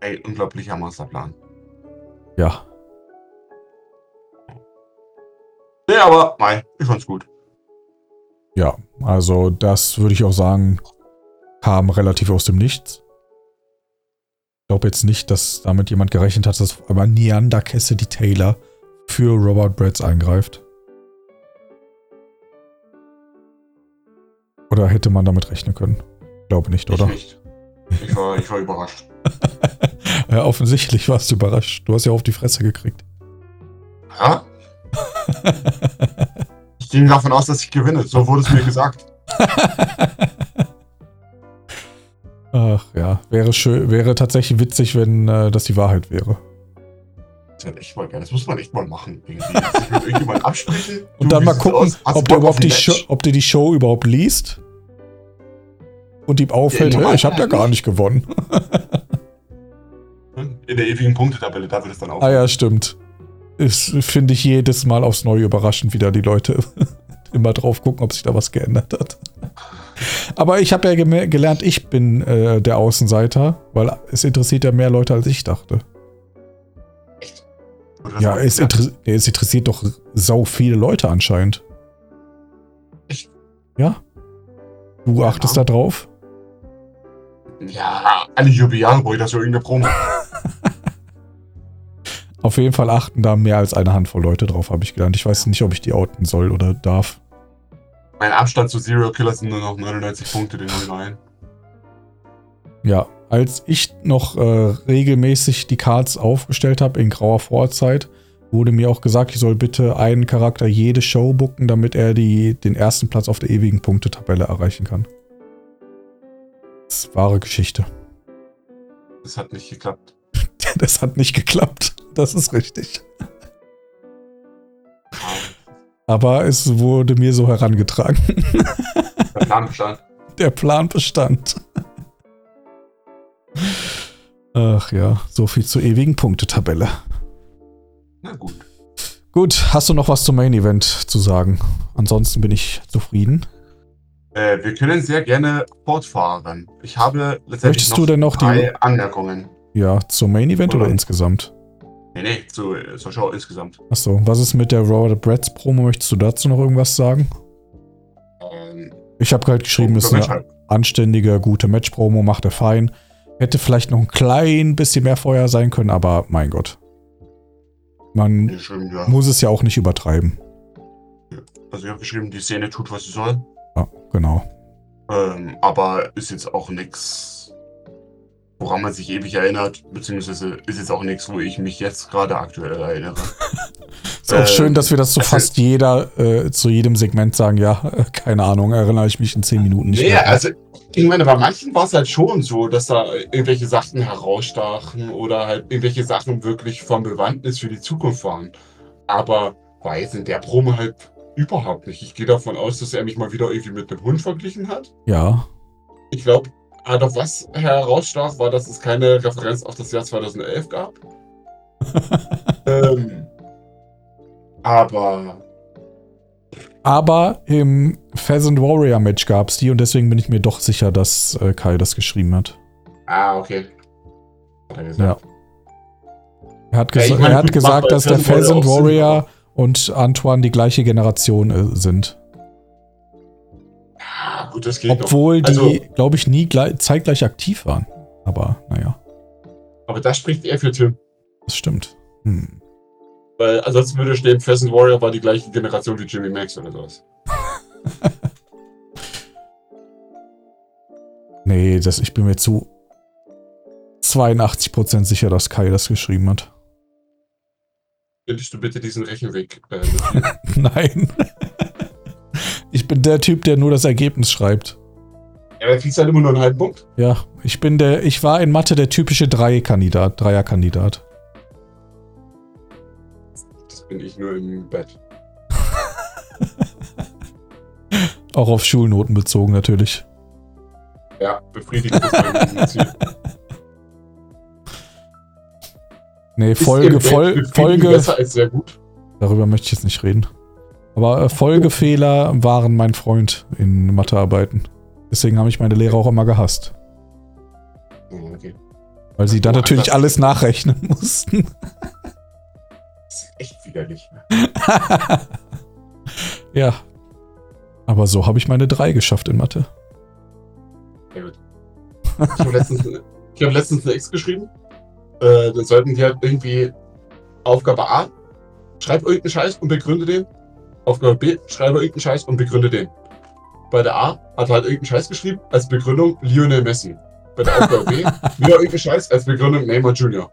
Ey, unglaublicher Masterplan. Ja. Nee, aber nein, ich fand's gut. Ja, also das würde ich auch sagen, kam relativ aus dem Nichts. Ich glaube jetzt nicht, dass damit jemand gerechnet hat, dass aber Neander Cassidy Taylor für Robert Bratz eingreift. Oder hätte man damit rechnen können? Glaube nicht, oder? Ich nicht. Ich war, ich war überrascht. (laughs) Ja, offensichtlich warst du überrascht. Du hast ja auf die Fresse gekriegt. Ja? (laughs) Ich ging davon aus, dass ich gewinne. So wurde es mir gesagt. (laughs) Ach ja, wäre schön, wäre tatsächlich witzig, wenn äh, das die Wahrheit wäre. Das, wäre echt mal geil. das muss man echt mal machen. Irgendwie. Sich mit absprechen. Und dann mal gucken, aus? Ob der überhaupt die Show, ob der die Show überhaupt liest. Und ihm auffällt, Ja, hey, ich habe ja gar nicht gewonnen. (laughs) In der ewigen Punktetabelle, da wird es dann auch. ah ja, stimmt. Ist, finde ich jedes Mal aufs Neue überraschend, wie da die Leute (laughs) immer drauf gucken, ob sich da was geändert hat. Aber ich habe ja gelernt, ich bin äh, der Außenseiter, weil es interessiert ja mehr Leute, als ich dachte. Echt? Das Ja, es, inter es interessiert doch sau viele Leute anscheinend. Echt? Ja. Du achtest da drauf? Ja, alle Jubeljahre brauche ich das für irgendeine Promo. (laughs) Auf jeden Fall achten da mehr als eine Handvoll Leute drauf, habe ich gelernt. Ich weiß nicht, ob ich die outen soll oder darf. Mein Abstand zu Serial Killer sind nur noch 99 Punkte, den neuen ein. Ja, als ich noch äh, regelmäßig die Cards aufgestellt habe in grauer Vorzeit, wurde mir auch gesagt, ich soll bitte einen Charakter jede Show booken, damit er die, den ersten Platz auf der ewigen Punktetabelle erreichen kann. Ist wahre Geschichte. Das hat nicht geklappt. (laughs) Das hat nicht geklappt. Das ist richtig. Aber es wurde mir so herangetragen. Der Plan bestand. (laughs) Der Plan bestand. Ach ja, so viel zur ewigen Punktetabelle. Na gut. Gut, hast du noch was zum Main Event zu sagen? Ansonsten bin ich zufrieden. Äh, wir können sehr gerne fortfahren. Ich habe letztendlich Möchtest du denn noch die- drei Anmerkungen. Ja, zum Main Event oder Oder- insgesamt? Nee, nee, zu, äh, zur Show insgesamt. Achso, was ist mit der Robert Bratz Promo? Möchtest du dazu noch irgendwas sagen? Ähm, Ich habe gerade geschrieben, ist für mich eine halt. anständige, gute Match-Promo, macht er fein. Hätte vielleicht noch ein klein bisschen mehr vorher sein können, aber mein Gott. Man geschrieben, ja. muss es ja auch nicht übertreiben. Also ich habe geschrieben, die Szene tut, was sie soll. Ja, genau. Ähm, aber ist jetzt auch nichts, woran man sich ewig erinnert, beziehungsweise ist jetzt auch nichts, wo ich mich jetzt gerade aktuell erinnere. (laughs) Ist auch Ähm, schön, dass wir das zu also- fast jeder, äh, zu jedem Segment sagen, ja, äh, keine Ahnung, erinnere ich mich in zehn Minuten nicht Nee, mehr. also ich meine, bei manchen war es halt schon so, dass da irgendwelche Sachen herausstachen oder halt irgendwelche Sachen wirklich von Bewandtnis für die Zukunft waren. Aber war jetzt in der Promo halt überhaupt nicht. Ich gehe davon aus, dass er mich mal wieder irgendwie mit einem Hund verglichen hat. Ja, Ich glaube, ah, doch was herausstach, war, dass es keine Referenz auf das Jahr 2011 gab. (laughs) ähm, aber aber im Pheasant Warrior Match gab es die und deswegen bin ich mir doch sicher, dass äh, Kai das geschrieben hat. Ah, okay. Hat er gesagt. Er hat, Ja, gesa ich meine, er hat gesagt, dass der Pheasant Warrior und Antoine die gleiche Generation äh, sind. Ah, gut, das geht. Obwohl die, Also- glaube ich, nie gleich, zeitgleich aktiv waren. Aber naja, Aber das spricht eher für Tim. das stimmt. Hm. Weil ansonsten würde stehen, Pheasant Warrior war die gleiche Generation wie Jimmy Max oder sowas. (laughs) Nee, das, ich bin mir zu 82% sicher, dass Kai das geschrieben hat. Könntest du bitte diesen Rechenweg äh? (laughs) Nein. Ich bin der Typ, der nur das Ergebnis schreibt. Ja, aber kriegst halt immer nur einen halben Punkt. Ja, ich bin der, ich war in Mathe der typische Drei-Kandidat, Dreier-Kandidat. Das bin ich nur im Bett. (laughs) Auch auf Schulnoten bezogen natürlich. Ja, befriedigend ist mein Ziel. (laughs) Nee, Ist Folge, Fol Folge, besser als sehr gut. darüber möchte ich jetzt nicht reden. Aber äh, Folgefehler waren mein Freund in Mathearbeiten. Deswegen habe ich meine Lehrer auch immer gehasst. Oh, okay. Weil sie dann natürlich alles nachrechnen (laughs) mussten. Das ist echt widerlich. (laughs) ja. Aber so habe ich meine drei geschafft in Mathe. Sehr gut. Ich habe letztens, ich hab letztens eine X geschrieben. Äh, dann sollten die halt irgendwie Aufgabe A, schreib irgendeinen Scheiß und begründe den. Aufgabe B, schreibe irgendeinen Scheiß und begründe den. Bei der A hat er halt irgendeinen Scheiß geschrieben, als Begründung Lionel Messi. Bei der Aufgabe B, (laughs) wieder irgendeinen Scheiß, als Begründung Neymar Jr.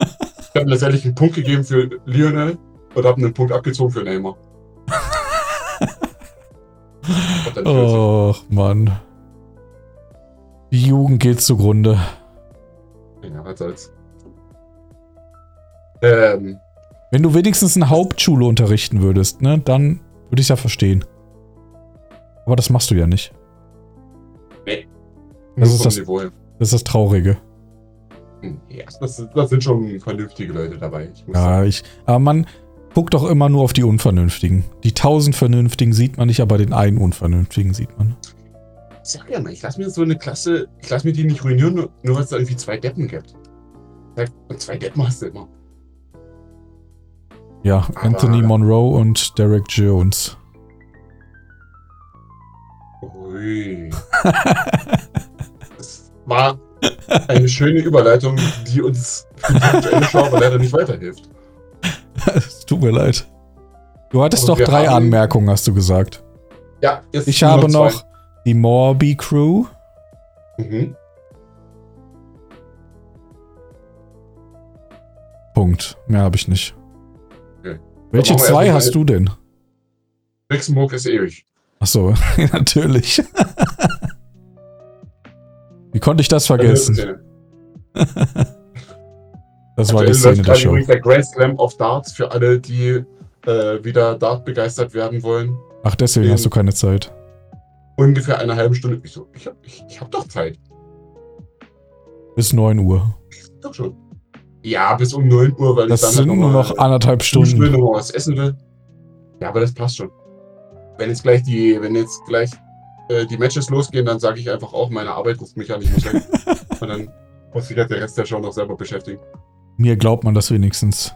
Ich habe letztendlich einen Punkt gegeben für Lionel und habe einen Punkt abgezogen für Neymar. (laughs) Hat dann 40. Och, Mann. Die Jugend geht zugrunde. Ja, was soll's. Ähm, Wenn du wenigstens eine Hauptschule unterrichten würdest, ne, dann würde ich ja verstehen. Aber das machst du ja nicht. ist vom das- Niveau her. Das ist das Traurige. Hm, Ja, das, das sind schon vernünftige Leute dabei. Ich Ja, ich. Aber man guckt doch immer nur auf die Unvernünftigen. Die tausend Vernünftigen sieht man nicht, aber den einen Unvernünftigen sieht man. Ich sag ja mal, ich lass mir so eine Klasse, ich lass mir die nicht ruinieren, nur, nur weil es da irgendwie zwei Deppen gibt. Und zwei Deppen hast du immer. Ja, Aber- Anthony Monroe und Derek Jones. Ui. (laughs) Das war eine schöne Überleitung, die uns für die aktuelle Show aber leider nicht weiterhilft. es tut mir leid. Du hattest Aber doch drei Anmerkungen, hast du gesagt. Ja, jetzt Ich habe zwei. noch die Morby Crew. Mhm. Punkt. Mehr habe ich nicht. Welche zwei hast du denn? Luxemburg ist ewig. Ach so, (laughs) natürlich. Wie konnte ich das vergessen? (laughs) Das war die Szene der Show. der Grand Slam of Darts für alle, die äh, wieder Dart begeistert werden wollen. Ach, deswegen hast du keine Zeit. Ungefähr eine halbe Stunde. Ich so, ich hab, ich, ich hab doch Zeit. Bis 9 Uhr. Doch schon. Ja, bis um 9 Uhr, weil Das ich dann sind halt nur noch anderthalb will, Stunden. noch mal was essen will. Ja, aber das passt schon. Wenn jetzt gleich die, wenn jetzt gleich äh, die Matches losgehen, dann sage ich einfach auch, meine Arbeit ruft mich an, ich muss weg. (laughs) Und dann muss sich halt der Rest der Show noch selber beschäftigen. Mir glaubt man das wenigstens.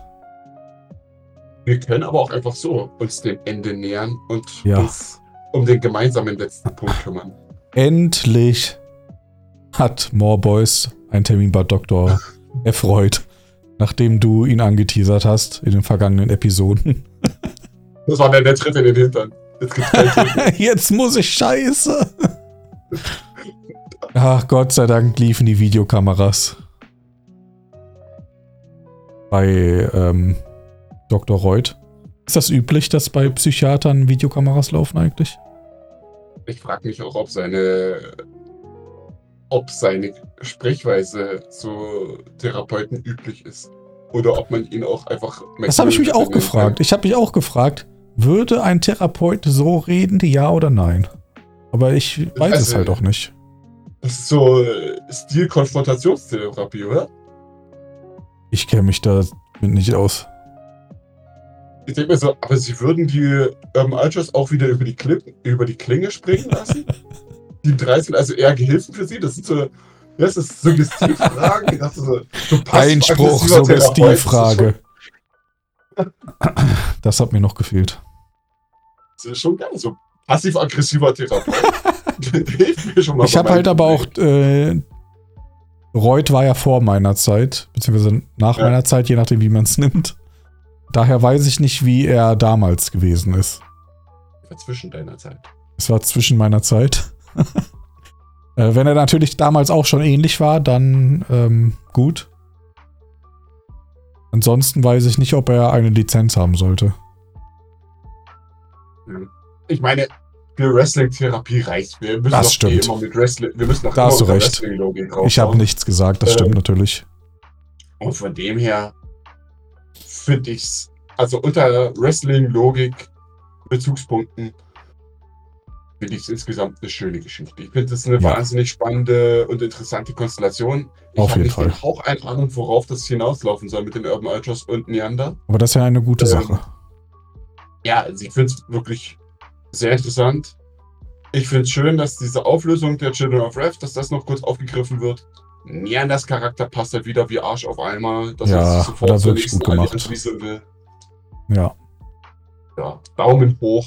Wir können aber auch einfach so uns dem Ende nähern und Ja. uns um den gemeinsamen letzten Punkt kümmern. Endlich hat More Boys einen Termin bei Dr. (laughs) erfreut, nachdem du ihn angeteasert hast in den vergangenen Episoden. (laughs) Das war dann der Tritt in den Hintern. Jetzt gibt's. (laughs) Jetzt muss ich scheiße. Ach, Gott sei Dank liefen die Videokameras. Bei ähm, Dr. Reut. Ist das üblich, dass bei Psychiatern Videokameras laufen eigentlich? Ich frage mich auch, ob seine, ob seine Sprechweise zu Therapeuten üblich ist. Oder ob man ihn auch einfach. Das habe ich mich auch nennen kann. gefragt. Ich habe mich auch gefragt, würde ein Therapeut so reden, ja oder nein? Aber ich weiß es Also- halt auch nicht. Das ist so äh, Stil-Konfrontationstherapie, oder? Ich kenne mich da nicht aus. Ich denke mir so, aber sie würden die ähm, Ultras auch wieder über die, Kli über die Klinge springen lassen? (laughs) die drei sind also eher Gehilfen für sie? Das sind so, das ist Suggestivfragen. Das ist so, so Einspruch. Suggestivfrage. Das hat mir noch gefehlt. Das ist schon geil, so passiv-aggressiver Therapeut. (laughs) Hilft mir schon mal. Ich habe halt aber auch. Äh, Reut war ja vor meiner Zeit, beziehungsweise nach Ja. meiner Zeit, je nachdem, wie man es nimmt. Daher weiß ich nicht, wie er damals gewesen ist. Zwischen deiner Zeit. Es war zwischen meiner Zeit. (laughs) äh, wenn er natürlich damals auch schon ähnlich war, dann ähm, gut. Ansonsten weiß ich nicht, ob er eine Lizenz haben sollte. Ich meine, für Wrestling-Therapie reicht. Wir müssen Das doch stimmt. eh immer mit Wrestling. Wir müssen doch Da immer hast du mit recht. Ich habe nichts gesagt, das Ähm, stimmt natürlich. Und von dem her finde ich's, also unter Wrestling-Logik, Bezugspunkten, finde ich es insgesamt eine schöne Geschichte. Ich finde es eine Ja. wahnsinnig spannende und interessante Konstellation. Ich Auf jeden Fall. den Hauch eine Ahnung, worauf das hinauslaufen soll mit den Urban Ultras und Neander. Aber das ist ja eine gute ähm, Sache. Ja, also ich finde es wirklich sehr interessant. Ich finde es schön, dass diese Auflösung der Children of Wrath, dass das noch kurz aufgegriffen wird. Neanders Charakter passt halt wieder wie Arsch auf einmal. Dass Ja, hat er sofort zur wirklich gut gemacht. Ja. Ja, Daumen hoch.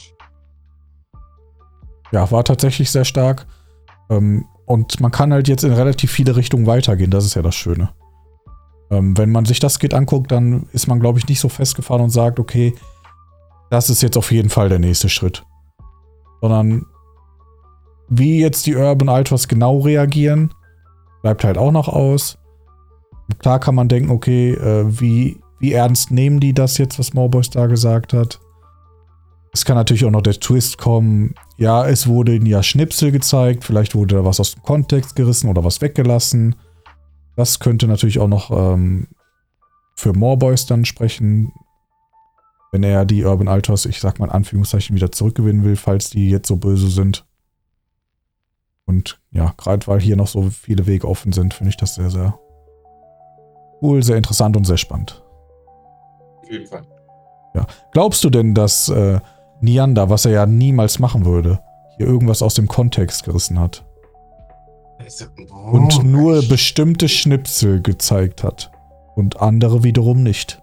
Ja, war tatsächlich sehr stark. Ähm, und man kann halt jetzt in relativ viele Richtungen weitergehen. Das ist ja das Schöne. Ähm, wenn man sich das Skit anguckt, dann ist man, glaube ich, nicht so festgefahren und sagt, okay, das ist jetzt auf jeden Fall der nächste Schritt. Sondern wie jetzt die Urban Ultras genau reagieren, bleibt halt auch noch aus. Klar kann man denken, okay, äh, wie, wie ernst nehmen die das jetzt, was Morboys da gesagt hat? Es kann natürlich auch noch der Twist kommen. Ja, es wurde ihnen ja Schnipsel gezeigt. Vielleicht wurde da was aus dem Kontext gerissen oder was weggelassen. Das könnte natürlich auch noch ähm, für Morboys dann sprechen. Wenn er die Urban Ultras, ich sag mal in Anführungszeichen, wieder zurückgewinnen will, falls die jetzt so böse sind. Und ja, gerade weil hier noch so viele Wege offen sind, finde ich das sehr, sehr cool, sehr interessant und sehr spannend. Auf jeden Fall. Glaubst du denn, dass äh, Niander, was er ja niemals machen würde, hier irgendwas aus dem Kontext gerissen hat Also, und nur bestimmte Schnipsel gezeigt hat und andere wiederum nicht?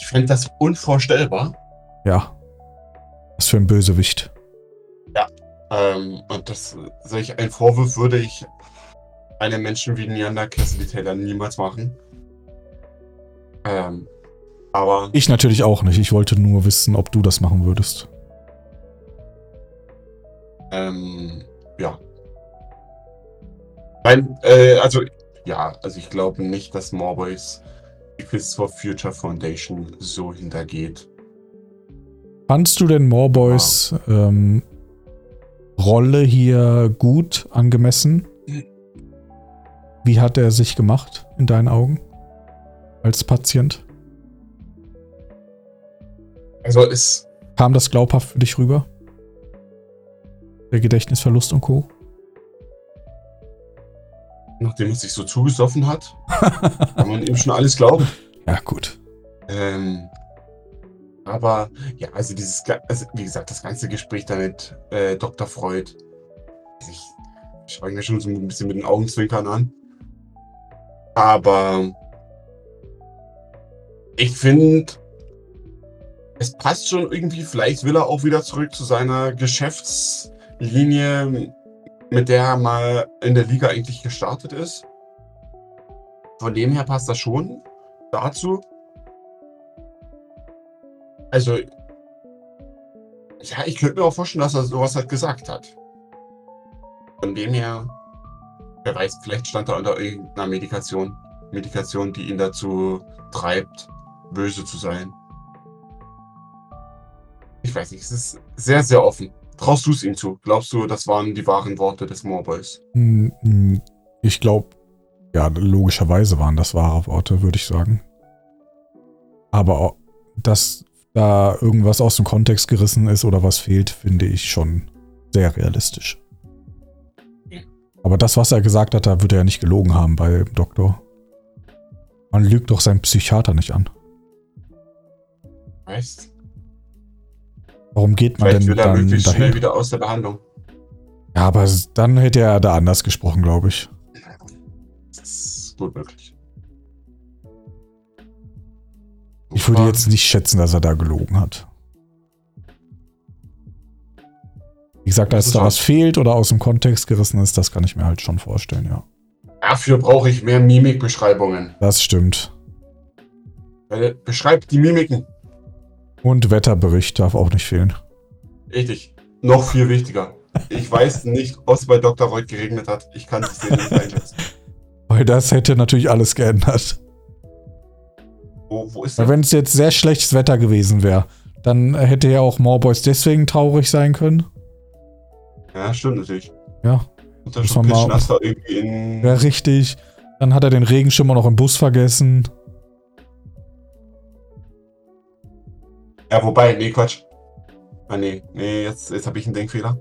ich fände das unvorstellbar. Ja. Was für ein Bösewicht. Ähm, und das, solch ein Vorwurf würde ich einem Menschen wie Neander Cassidy Taylor niemals machen. Ähm, aber Ich natürlich auch nicht. Ich wollte nur wissen, ob du das machen würdest. Ähm, ja. Nein, äh, also, ja, also ich glaube nicht, dass Morboys die Fists for Future Foundation so hintergeht. Fandst du denn Morboys ähm, Rolle hier gut angemessen? Wie hat er sich gemacht in deinen Augen? Als Patient? Also es, Kam das glaubhaft für dich rüber? Der Gedächtnisverlust und Co. nachdem er sich so zugesoffen hat, (laughs) kann man ihm schon alles glauben. Ja, gut. Ähm, aber ja, also dieses, also wie gesagt, das ganze Gespräch da mit äh, Dr. Freud, ich schaue mir schon so ein bisschen mit den Augenzwinkern an. Aber ich finde, es passt schon irgendwie. Vielleicht will er auch wieder zurück zu seiner Geschäftslinie, mit der er mal in der Liga eigentlich gestartet ist. Von dem her passt das schon dazu. Also, ja, ich könnte mir auch vorstellen, dass er sowas halt gesagt hat. Von dem her, wer weiß, vielleicht stand er unter irgendeiner Medikation. Medikation, die ihn dazu treibt, böse zu sein. Weiß nicht, es ist sehr, sehr offen. Traust du es ihm zu? Glaubst du, das waren die wahren Worte des Moorboys? Hm, hm, Ich glaube, ja, logischerweise waren das wahre Worte, würde ich sagen. Aber dass da irgendwas aus dem Kontext gerissen ist oder was fehlt, finde ich schon sehr realistisch. Ja. Aber das, was er gesagt hat, da würde er nicht gelogen haben bei Doktor. Man lügt doch seinen Psychiater nicht an. Weißt? Warum geht man Vielleicht denn will er dann möglichst schnell dahin? wieder aus der Behandlung. Ja, aber dann hätte er da anders gesprochen, glaube ich. Das ist gut möglich. Ich würde jetzt nicht schätzen, dass er da gelogen hat. Wie gesagt, ist da was fehlt oder aus dem Kontext gerissen ist, das kann ich mir halt schon vorstellen, ja. Dafür brauche ich mehr Mimikbeschreibungen. Das stimmt. Beschreibt die Mimiken. Und Wetterbericht darf auch nicht fehlen. Richtig. Noch viel wichtiger. Ich weiß nicht, ob es bei Dr. Reut geregnet hat. Ich kann die Szene nicht einschätzen. (laughs) Weil das hätte natürlich alles geändert. Wo, wo ist der? wenn es jetzt sehr schlechtes Wetter gewesen wäre, dann hätte ja auch Morboys deswegen traurig sein können. Ja, stimmt natürlich. Ja, Und dann schon mal- irgendwie in. ja richtig. Dann hat er den Regenschirm auch noch im Bus vergessen. Ja, wobei, nee, Quatsch. Ah, nee, nee, jetzt, jetzt habe ich einen Denkfehler.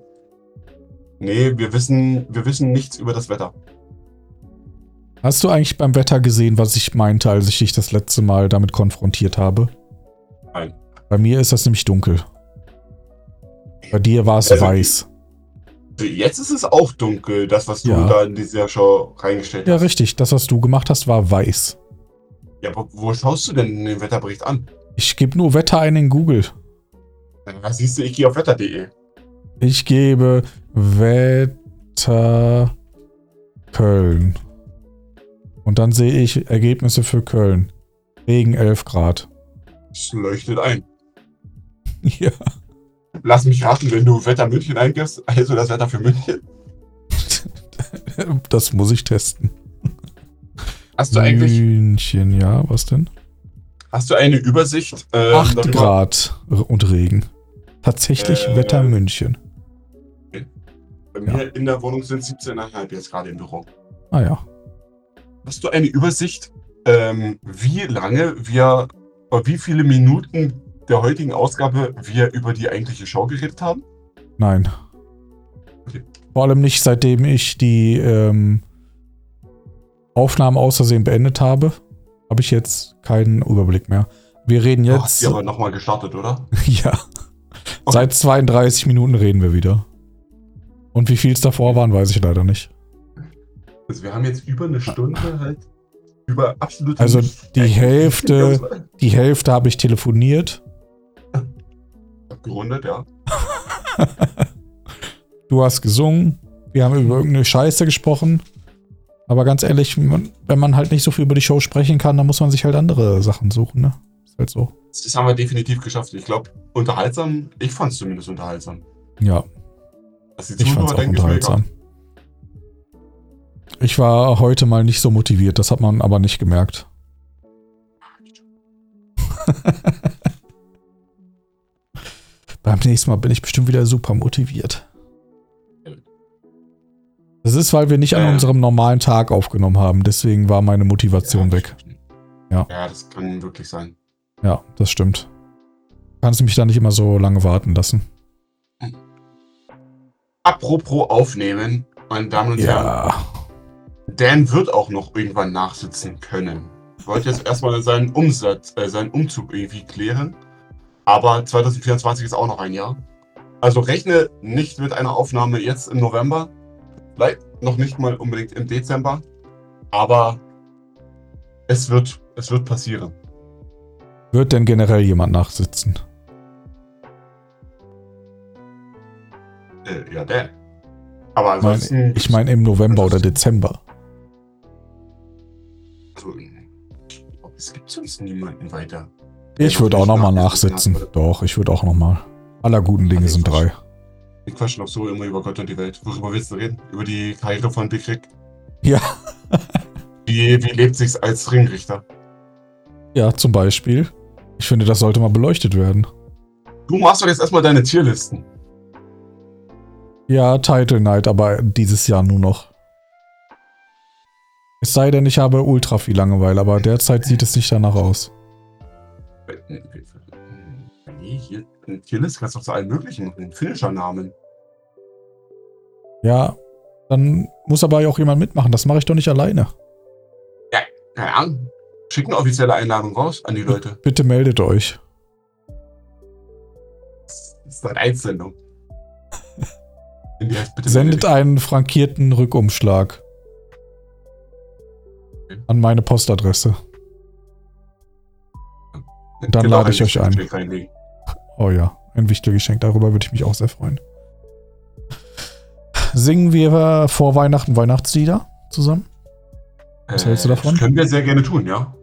Nee, wir wissen, wir wissen nichts über das Wetter. Hast du eigentlich beim Wetter gesehen, was ich meinte, als ich dich das letzte Mal damit konfrontiert habe? Nein. Bei mir ist das nämlich dunkel. Bei dir war es Also, weiß. Jetzt ist es auch dunkel, das, was du Ja. da in dieser Show reingestellt Ja, hast. richtig. Das, was du gemacht hast, war weiß. Ja, aber wo schaust du denn den Wetterbericht an? Ich gebe nur Wetter ein in Google. Da siehst du, ich gehe auf wetter.de. Ich gebe Wetter Köln. Und dann sehe ich Ergebnisse für Köln. Regen 11 Grad. Es leuchtet ein. (laughs) Ja. Lass mich raten, wenn du Wetter München eingibst, also das Wetter für München. (laughs) Das muss ich testen. Hast du eigentlich, München, ja, was denn? Hast du eine Übersicht? ähm, 8 darüber- Grad und Regen. Tatsächlich Äh, Wetter München. Bei mir in der Wohnung sind 17,5 jetzt gerade im Büro. Ah ja. Hast du eine Übersicht, ähm, wie lange wir, oder wie viele Minuten der heutigen Ausgabe wir über die eigentliche Show geredet haben? Nein. Okay. Vor allem nicht, seitdem ich die ähm, Aufnahmen aus Versehen beendet habe, habe ich jetzt keinen Überblick mehr. Wir reden Du hast jetzt. die aber nochmal gestartet, oder? (laughs) ja. Seit 32 Minuten reden wir wieder. Und wie viel es davor waren, weiß ich leider nicht. Also wir haben jetzt über eine Stunde halt über absolut Also die Hälfte-. Die Hälfte habe ich telefoniert. Abgerundet, ja. (laughs) Du hast gesungen. Wir haben über irgendeine Scheiße gesprochen. Aber ganz ehrlich, wenn man halt nicht so viel über die Show sprechen kann, dann muss man sich halt andere Sachen suchen, ne? Ist halt so. Das haben wir definitiv geschafft. Ich glaube, unterhaltsam. Ich fand es zumindest unterhaltsam. Ja, Also ich fand's Zuhörer auch unterhaltsam. Ich war heute mal nicht so motiviert, das hat man aber nicht gemerkt. (laughs) Beim nächsten Mal bin ich bestimmt wieder super motiviert. Das ist, weil wir nicht an Äh. unserem normalen Tag aufgenommen haben. Deswegen war meine Motivation Ja, weg. Ja. Ja, das kann wirklich sein. Ja, das stimmt. Kannst mich da nicht immer so lange warten lassen. Apropos aufnehmen, meine Damen und Herren, Ja. Dan wird auch noch irgendwann nachsitzen können. Wollte jetzt erstmal seinen Umsatz, äh, seinen Umzug irgendwie klären. Aber 2024 ist auch noch ein Jahr. Also rechne nicht mit einer Aufnahme jetzt im November. Vielleicht noch nicht mal unbedingt im Dezember. Aber es wird, es wird passieren. Wird denn generell jemand nachsitzen? Äh, ja, Dan. Aber Ich meine, ansonsten. ich meine im November oder Dezember. Also, es gibt sonst niemanden weiter. Ich Ja, würde auch nochmal nachsitzen. Doch, ich würde auch nochmal. Aller guten Dinge sind drei. Wir quatschen auch so immer über Gott und die Welt. Worüber willst du reden? Über die Karriere von Big Rick? Ja. Wie, wie lebt sich's als Ringrichter? Ja, zum Beispiel. Ich finde, das sollte mal beleuchtet werden. Du machst doch jetzt erstmal deine Tierlisten. Ja, Title Night, aber dieses Jahr nur noch. Es sei denn, ich habe ultra viel Langeweile, aber derzeit sieht es nicht danach aus. Nee, hier, eine Tierliste kannst du zu allen möglichen machen. Finisher-Namen. Ja, dann muss aber auch jemand mitmachen. Das mache ich doch nicht alleine. Keine Ahnung. Schick eine offizielle Einladung raus an die Leute. Bitte meldet euch. Das ist eine Einsendung. (laughs) Bitte Sendet einen frankierten Rückumschlag Okay. an meine Postadresse. dich. dann auch lade ich ein euch ein. Oh ja, ein wichtiges Geschenk. Darüber würde ich mich auch sehr freuen. Singen wir vor Weihnachten Weihnachtslieder zusammen? Was hältst du davon? Das können wir sehr gerne tun, ja.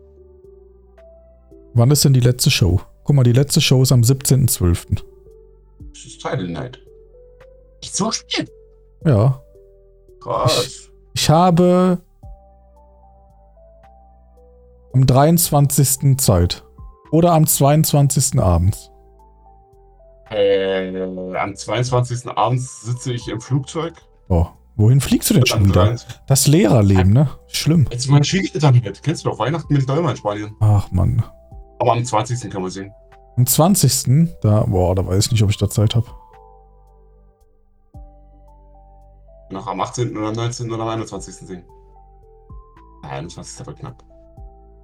Wann ist denn die letzte Show? Guck mal, die letzte Show ist am 17.12. Das ist Title Night. Nicht so spät. Ja. Krass. Ich habe am 23. Zeit. Oder am 22. abends. Äh, am 22. abends sitze ich im Flugzeug. Oh, wohin fliegst du denn schon wieder? 23. Das Lehrerleben, ne? Schlimm. Jetzt meine Schwiegereltern mit. Kennst du doch Weihnachten mit Dolma in Spanien. Ach Mann. Aber am 20. kann man sehen. Am 20. Da, boah, da weiß ich nicht, ob ich da Zeit habe. Noch am 18. oder am 19. oder am 21. sehen. Ah, 21. wird knapp.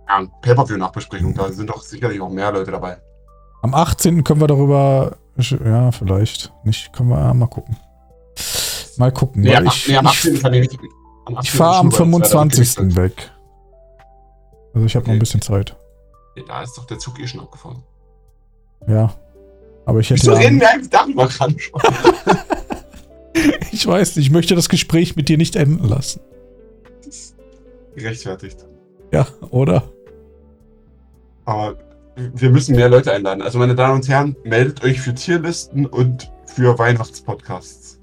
Ja, Pay-Per-View-Nachbesprechung. Da sind doch sicherlich auch mehr Leute dabei. Am 18. können wir darüber. Ja, vielleicht. Nicht. Können wir ja mal gucken. Mal gucken. Nee, am, ich nee, am ich, 18. kann ich nicht. Am 18. ich fahre am ist Schnurrbart, das wäre dann 25. Königsberg. weg. Also ich habe noch ein Okay. bisschen Zeit. Nee, Da ist doch der Zug eh schon abgefahren. Ja. Aber ich hätte Wieso ja, reden wir eigentlich darüber gerade schon? (laughs) Ich weiß nicht, ich möchte das Gespräch mit dir nicht enden lassen. Gerechtfertigt. Ja, oder? Aber wir müssen mehr Leute einladen. Also, meine Damen und Herren, meldet euch für Tierlisten und für Weihnachtspodcasts.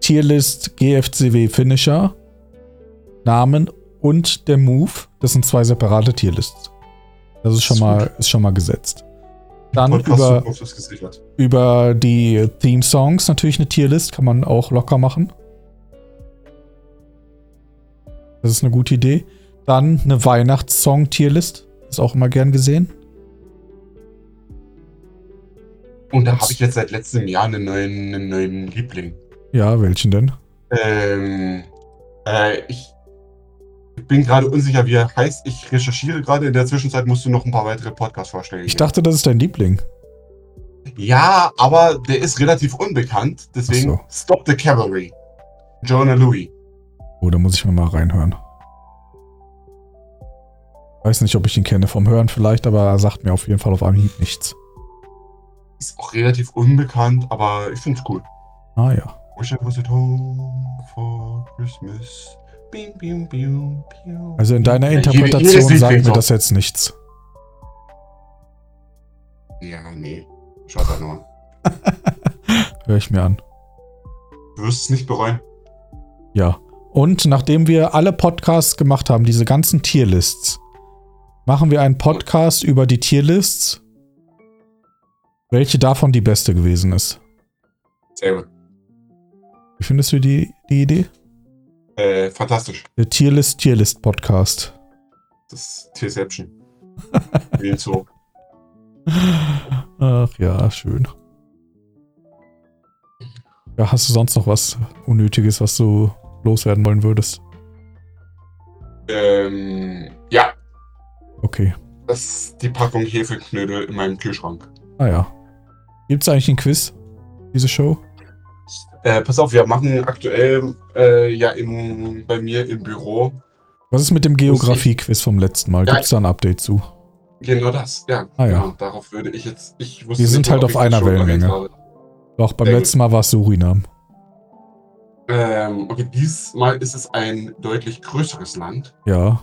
Tierlist GFCW Finisher, Namen und der Move. Das sind zwei separate Tierlists. Das ist schon Ist mal, gut. ist schon mal gesetzt. Dann über, über die Theme-Songs natürlich eine Tierlist, kann man auch locker machen. Das ist eine gute Idee. Dann eine Weihnachtssong-Tierlist. Ist auch immer gern gesehen. Und da habe ich jetzt seit letztem Jahr einen neuen, einen neuen Liebling. Ja, welchen denn? Ähm, äh, ich bin gerade unsicher, wie er heißt. Ich recherchiere gerade. In der Zwischenzeit musst du noch ein paar weitere Podcast-Vorschläge Ich geben. dachte, das ist dein Liebling. Ja, aber der ist relativ unbekannt. Deswegen Ach Stop the Cavalry. Jonah Louis. Oh, da muss ich mir mal reinhören. Weiß nicht, ob ich ihn kenne vom Hören vielleicht, aber er sagt mir auf jeden Fall auf Anhieb nichts. Ist auch relativ unbekannt, aber ich finde es cool. Ah ja. Wish I was at home for Christmas. Bing, bing, bing, bing. Also in deiner Ja, Interpretation Lied sagt mir das jetzt nichts. Ja, nee. Schaut halt nur. (laughs) Hör ich mir an. Du wirst es nicht bereuen. Ja. Und nachdem wir alle Podcasts gemacht haben, diese ganzen Tierlists, machen wir einen Podcast über die Tierlists, welche davon die beste gewesen ist. Sehr gut. Wie findest du die, die Idee? Äh, fantastisch. Der Tierlist Tierlist Podcast. Das ist Tierception. (laughs) Wie Zoo. Ach ja, schön. Ja, hast du sonst noch was Unnötiges, was du loswerden wollen würdest? Ähm, Okay. das ist die Packung Hefeknödel in meinem Kühlschrank. Ah ja. Gibt es eigentlich ein Quiz, diese Show? Äh, pass auf, wir machen aktuell äh, ja im, bei mir im Büro Was ist mit dem Geografie-Quiz vom letzten Mal? Ja. Gibt es da ein Update zu? genau das. Ja, Ah, ja. genau. Darauf würde ich jetzt. Ich wusste Wir sind nicht, halt auf einer Wellenlänge. Doch, beim gut. letzten Mal war es Surinam. Ähm, okay, diesmal ist es ein deutlich größeres Land. Ja.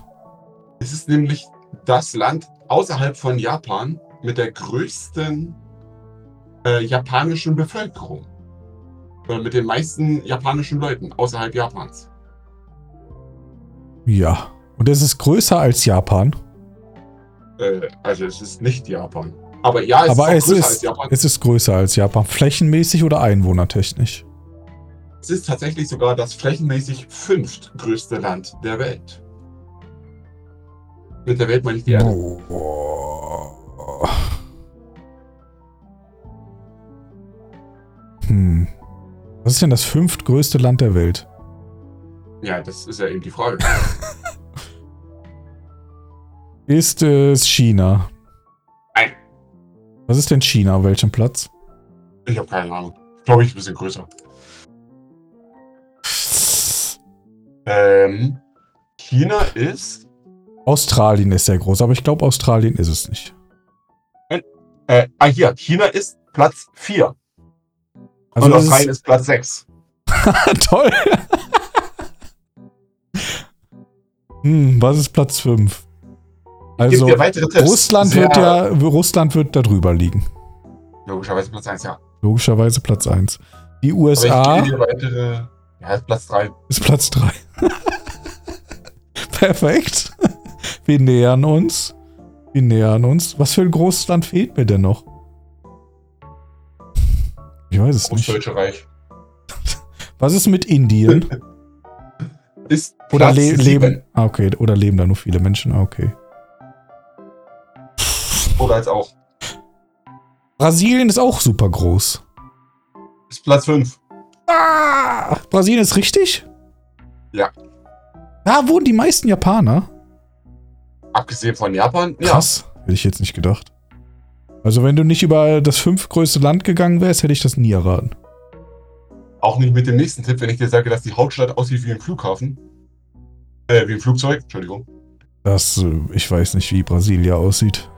Es ist nämlich das Land außerhalb von Japan mit der größten äh, japanischen Bevölkerung. Oder mit den meisten japanischen Leuten außerhalb Japans. Ja. Und es ist größer als Japan. Äh, also es ist nicht Japan. Aber ja, es Aber ist es größer ist, als Japan. es ist größer als Japan. Flächenmäßig oder einwohnertechnisch? Es ist tatsächlich sogar das flächenmäßig fünftgrößte Land der Welt. Mit der Welt meine ich die Erde. Boah. Hm. Was ist denn das fünftgrößte Land der Welt? Ja, das ist ja eben die Frage. (laughs) Ist es China? Nein. Was ist denn China? Auf welchem Platz? Ich habe keine Ahnung. Glaube ich, ein bisschen größer. (sighs) Ähm, China ist. Australien ist sehr groß, aber ich glaube, Australien ist es nicht. Äh, ah, hier. China ist Platz 4. Also und Australien ist, ist Platz 6. (laughs) toll. hm, was ist Platz 5? Also. Russland Sehr- wird ja Russland wird da drüber liegen. Logischerweise Platz 1, ja. Logischerweise Platz 1. Die USA weitere. Ja, ist Platz 3. ist Platz 3. (laughs) Perfekt. Wir nähern uns. Wir nähern uns. Was für ein großes Land fehlt mir denn noch? Ich weiß es Das nicht. Deutsche Reich. (laughs) Was ist mit Indien? (laughs) Ist Oder le sieben. leben. Ah, okay. Oder leben da nur viele Menschen? Ah, okay. Oder als auch. Brasilien ist auch super groß. Ist Platz 5. Ah, Brasilien ist richtig? Ja. Da wohnen die meisten Japaner. Abgesehen von Japan. Ja. Krass. Hätte ich jetzt nicht gedacht. Also, wenn du nicht über das fünftgrößte Land gegangen wärst, hätte ich das nie erraten. Auch nicht mit dem nächsten Tipp, wenn ich dir sage, dass die Hauptstadt aussieht wie ein Flughafen. Äh, wie ein Flugzeug. Entschuldigung. Das, äh, ich weiß nicht, wie Brasilia aussieht.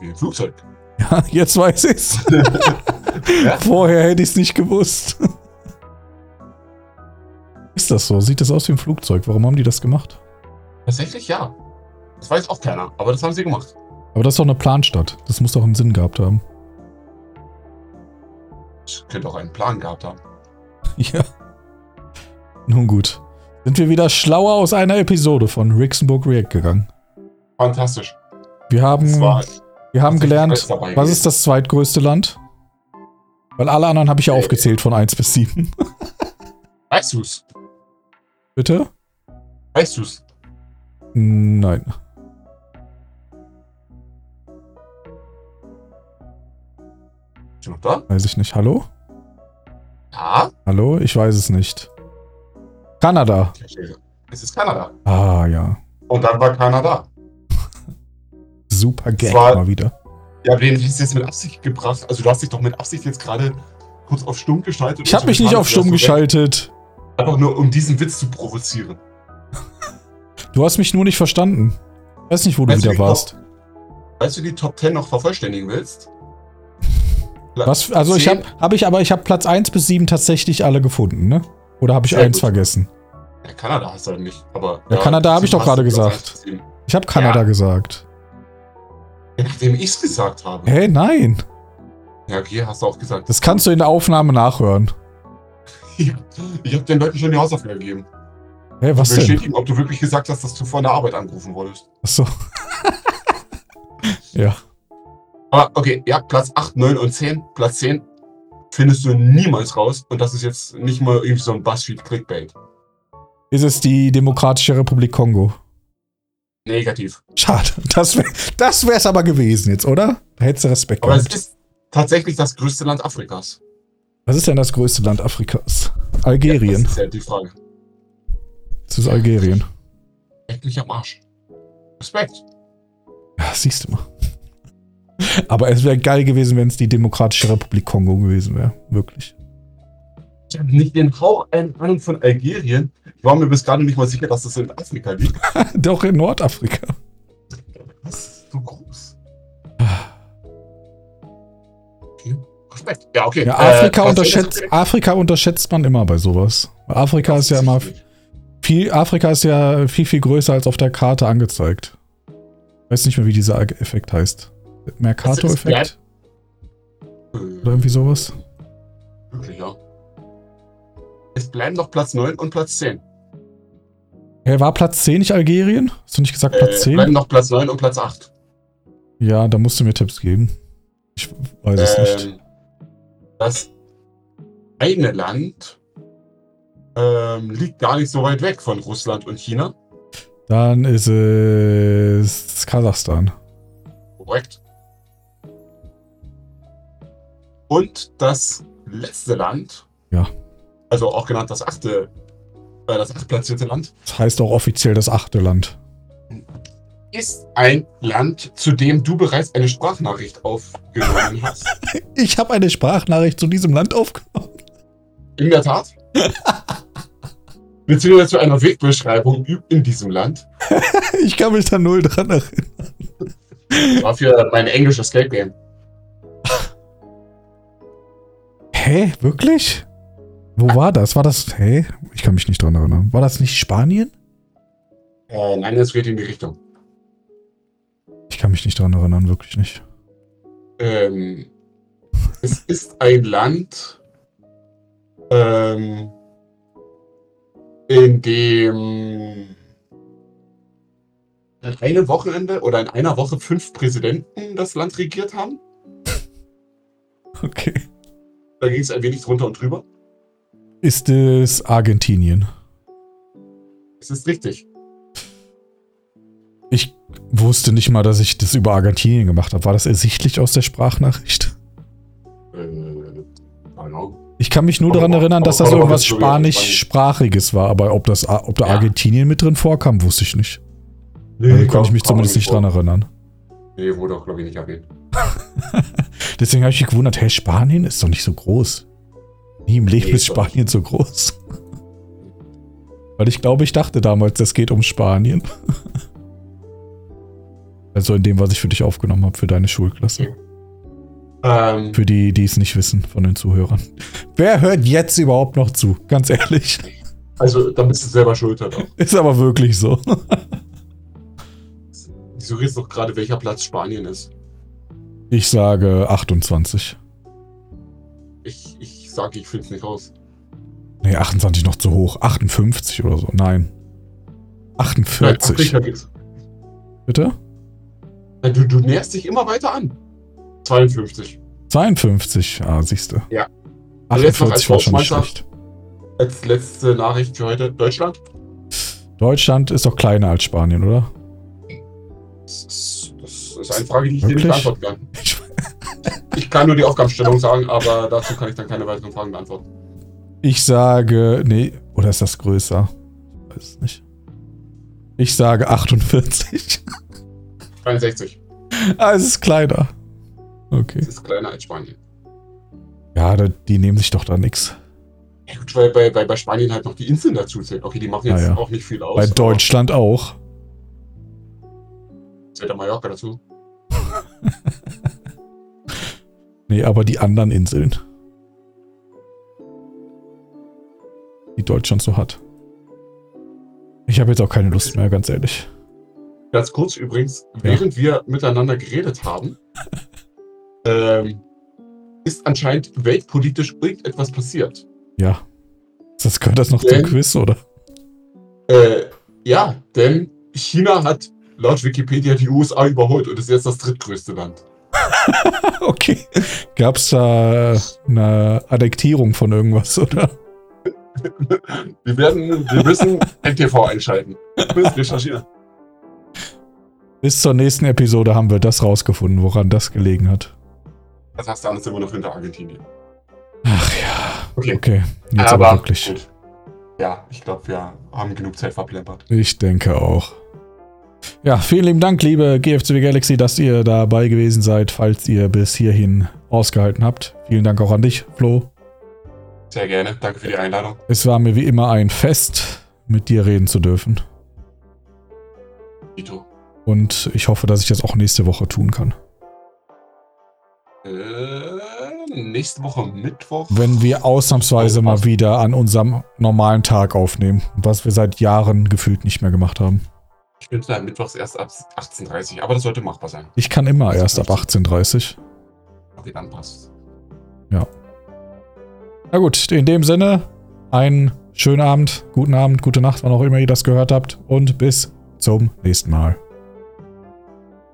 Wie ein Flugzeug. (laughs) Ja, jetzt weiß ich's. (laughs) Ja. Vorher hätte ich's nicht gewusst. Ist das so? Sieht das aus wie ein Flugzeug? Warum haben die das gemacht? Tatsächlich ja. Das weiß auch keiner, aber das haben sie gemacht. Aber das ist doch eine Planstadt. Das muss doch einen Sinn gehabt haben. Das könnte auch einen Plan gehabt haben. (laughs) Ja. Nun gut. Sind wir wieder schlauer aus einer Episode von Rixenburg React gegangen. Fantastisch. Wir haben, war wir haben gelernt, was ist das zweitgrößte Land? Weil alle anderen habe ich ja Äh. aufgezählt von 1 bis 7. (laughs) Weißt du's? Bitte? Weißt du's? Nein. Bist du noch da? Weiß ich nicht. Hallo? Ja. Hallo? Ich weiß es nicht. Kanada. Es ist Kanada. Ah, ja. Und dann war Kanada. (laughs) Super Gag mal wieder. Ja, den hast du jetzt mit Absicht gebracht. Also du hast dich doch mit Absicht jetzt gerade kurz auf stumm geschaltet. Ich habe mich so nicht auf stumm weg. geschaltet. Einfach nur, um diesen Witz zu provozieren. (laughs) Du hast mich nur nicht verstanden. Ich weiß nicht, wo du Weißt du, wieder wie warst. Weißt du, die Top 10 noch vervollständigen willst? Was? Also ich 10? habe hab ich, aber ich habe Platz 1 bis 7 tatsächlich alle gefunden, ne? Oder habe ich Sehr eins gut. vergessen? Ja, Kanada hast du halt nicht. Aber Ja, Kanada hab ich doch gerade gesagt. 1 bis 7. Ich habe Kanada Ja. gesagt. Ja, Nachdem ich es gesagt habe. Hä, nein. Ja, okay, hast du auch gesagt. Das kannst du in der Aufnahme nachhören. (laughs) Ich, ich habe den Leuten schon die Hausaufgabe gegeben. Hä, was denn? Bestätigen, ob du wirklich gesagt hast, dass du vor der Arbeit angerufen wurdest. Achso. (laughs) ja. Aber okay, ja, Platz 8, 9 und 10. Platz 10 findest du niemals raus. Und das ist jetzt nicht mal irgendwie so ein Buzzfeed-Clickbait. Ist es die Demokratische Republik Kongo? Negativ. Schade. Das wäre das wär's aber gewesen jetzt, oder? Da hättest du Respekt Aber es gehabt. ist tatsächlich das größte Land Afrikas. Was ist denn das größte Land Afrikas? Ja, Algerien. das ist ja die Frage. Das ist Algerien. Leck mich am Arsch. Respekt. Ja, siehst du mal. Aber es wäre geil gewesen, wenn es die Demokratische Republik Kongo gewesen wäre. Wirklich. Ich habe nicht den Hauch eine Ahnung von Algerien. Ich war mir bis gerade nicht mal sicher, dass das in Afrika liegt. (laughs) Doch in Nordafrika. Das ist so groß. Okay. Respekt. Ja, okay. Ja, Äh, Afrika, was unterschätzt? Afrika unterschätzt man immer bei sowas. Afrika ist ja immer viel, Afrika ist ja viel, viel größer als auf der Karte angezeigt. Ich weiß nicht mehr, wie dieser Effekt heißt. Mercator-Effekt? Oder Äh, irgendwie sowas? Wirklich, ja. Es bleiben noch Platz 9 und Platz 10. Hey, war Platz 10 nicht Algerien? Hast du nicht gesagt Äh, Platz 10? bleiben noch Platz 9 und Platz 8. Ja, da musst du mir Tipps geben. Ich weiß es nicht. Ähm, das eine Land ähm, liegt gar nicht so weit weg von Russland und China. Dann ist es Kasachstan. Korrekt. Und das letzte Land, Ja. also auch genannt das achte, äh, das achtplatzierte Land, Das heißt auch offiziell das achte Land. ist ein Land, zu dem du bereits eine Sprachnachricht aufgenommen hast. (laughs) Ich habe eine Sprachnachricht zu diesem Land aufgenommen. In der Tat. Beziehungsweise zu einer Wegbeschreibung in diesem Land. (laughs) Ich kann mich da null dran erinnern. War für mein englisches Escape Game. Hä? Wirklich? Wo war das? War das. Hä? Ich kann mich nicht dran erinnern. War das nicht Spanien? Äh, nein, es geht in die Richtung. Ich kann mich nicht dran erinnern, wirklich nicht. Ähm, es ist ein Land, ähm, in dem an einem Wochenende oder in einer Woche fünf Präsidenten das Land regiert haben. (laughs) Okay. Da ging es ein wenig drunter und drüber. Ist es Argentinien? Es ist richtig. Ich wusste nicht mal, dass ich das über Argentinien gemacht habe. War das ersichtlich aus der Sprachnachricht? Äh, genau. Ich kann mich nur daran erinnern, dass das irgendwas Spanischsprachiges war, aber ob, das, ob da. Argentinien mit drin vorkam, wusste ich nicht. Nee, Also konnte ich mich zumindest nicht dran erinnern. Nee, wurde auch, glaube ich, nicht erwähnt. (laughs) Deswegen habe ich mich gewundert, hä, Spanien ist doch nicht so groß. Nie im Leben Nee, ist Spanien so groß. Weil ich glaube, ich dachte damals, das geht um Spanien. (laughs) Also in dem, was ich für dich aufgenommen habe, für deine Schulklasse. Ähm, Für die, die es nicht wissen von den Zuhörern. (laughs) Wer hört jetzt überhaupt noch zu? Ganz ehrlich. also, da bist du selber schuld. Halt auch. Ist aber wirklich so. Du redest doch gerade, welcher Platz Spanien ist. Ich sage 28. Ich, ich sage, ich finde es nicht raus. Nee, 28 noch zu hoch. 58 oder so. Nein. Nein, 48. Afrika geht's. Bitte? Nein, Du, du näherst dich immer weiter an. 52. 52. Ah, siehst du. Ja. Also jetzt noch als 48 war schon schlecht. Als letzte Nachricht für heute. Deutschland? Deutschland ist doch kleiner als Spanien, oder? Das ist, eine Frage, die ich dir nicht beantworten kann. (laughs) Ich, kann nur die Aufgabenstellung sagen, aber dazu kann ich dann keine weiteren Fragen beantworten. ich sage. Nee, oder ist das größer? Ich weiß es nicht. Ich sage 48. 63. (laughs) ah, es ist kleiner. Okay. Das ist kleiner als Spanien. Ja, die nehmen sich doch da nix. Ja, gut, weil bei, bei, bei Spanien halt noch die Inseln dazu zählen. Okay, die machen jetzt Ah, ja. auch nicht viel aus. Bei Deutschland auch. Zählt da Mallorca dazu. (laughs) Nee, aber die anderen Inseln. Die Deutschland so hat. Ich habe jetzt auch keine Lust mehr, ganz ehrlich. Ganz kurz übrigens, während wir miteinander geredet haben, (laughs) ähm, ist anscheinend weltpolitisch irgendetwas passiert. Ja. Das gehört das noch Denn- zum Quiz, oder? Äh, ja, denn China hat laut Wikipedia die USA überholt und ist jetzt das drittgrößte Land. (laughs) Okay. Gab es da eine Addektierung von irgendwas, oder? (laughs) Wir werden, wir müssen NTV einschalten. Wir müssen recherchieren. Bis zur nächsten Episode haben wir das rausgefunden, woran das gelegen hat. Das heißt, alles immer noch hinter Argentinien. Ach ja. Okay. Okay. Jetzt aber, wirklich. gut. Ja, ich glaube, wir haben genug Zeit verplempert. Ich denke auch. Ja, vielen lieben Dank, liebe GFCW Galaxy, dass ihr dabei gewesen seid, falls ihr bis hierhin ausgehalten habt. Vielen Dank auch an dich, Flo. Sehr gerne. Danke für die Einladung. Es war mir wie immer ein Fest, mit dir reden zu dürfen. Vito. Und ich hoffe, dass ich das auch nächste Woche tun kann. Äh, nächste Woche Mittwoch. Wenn wir ausnahmsweise mal wieder an unserem normalen Tag aufnehmen, was wir seit Jahren gefühlt nicht mehr gemacht haben. Ich bin da mittwochs erst ab 18.30 Uhr, aber das sollte machbar sein. Ich kann immer erst ab 18.30 Uhr. Okay, dann passt. Na gut, in dem Sinne, einen schönen Abend, guten Abend, gute Nacht, wann auch immer ihr das gehört habt und bis zum nächsten Mal.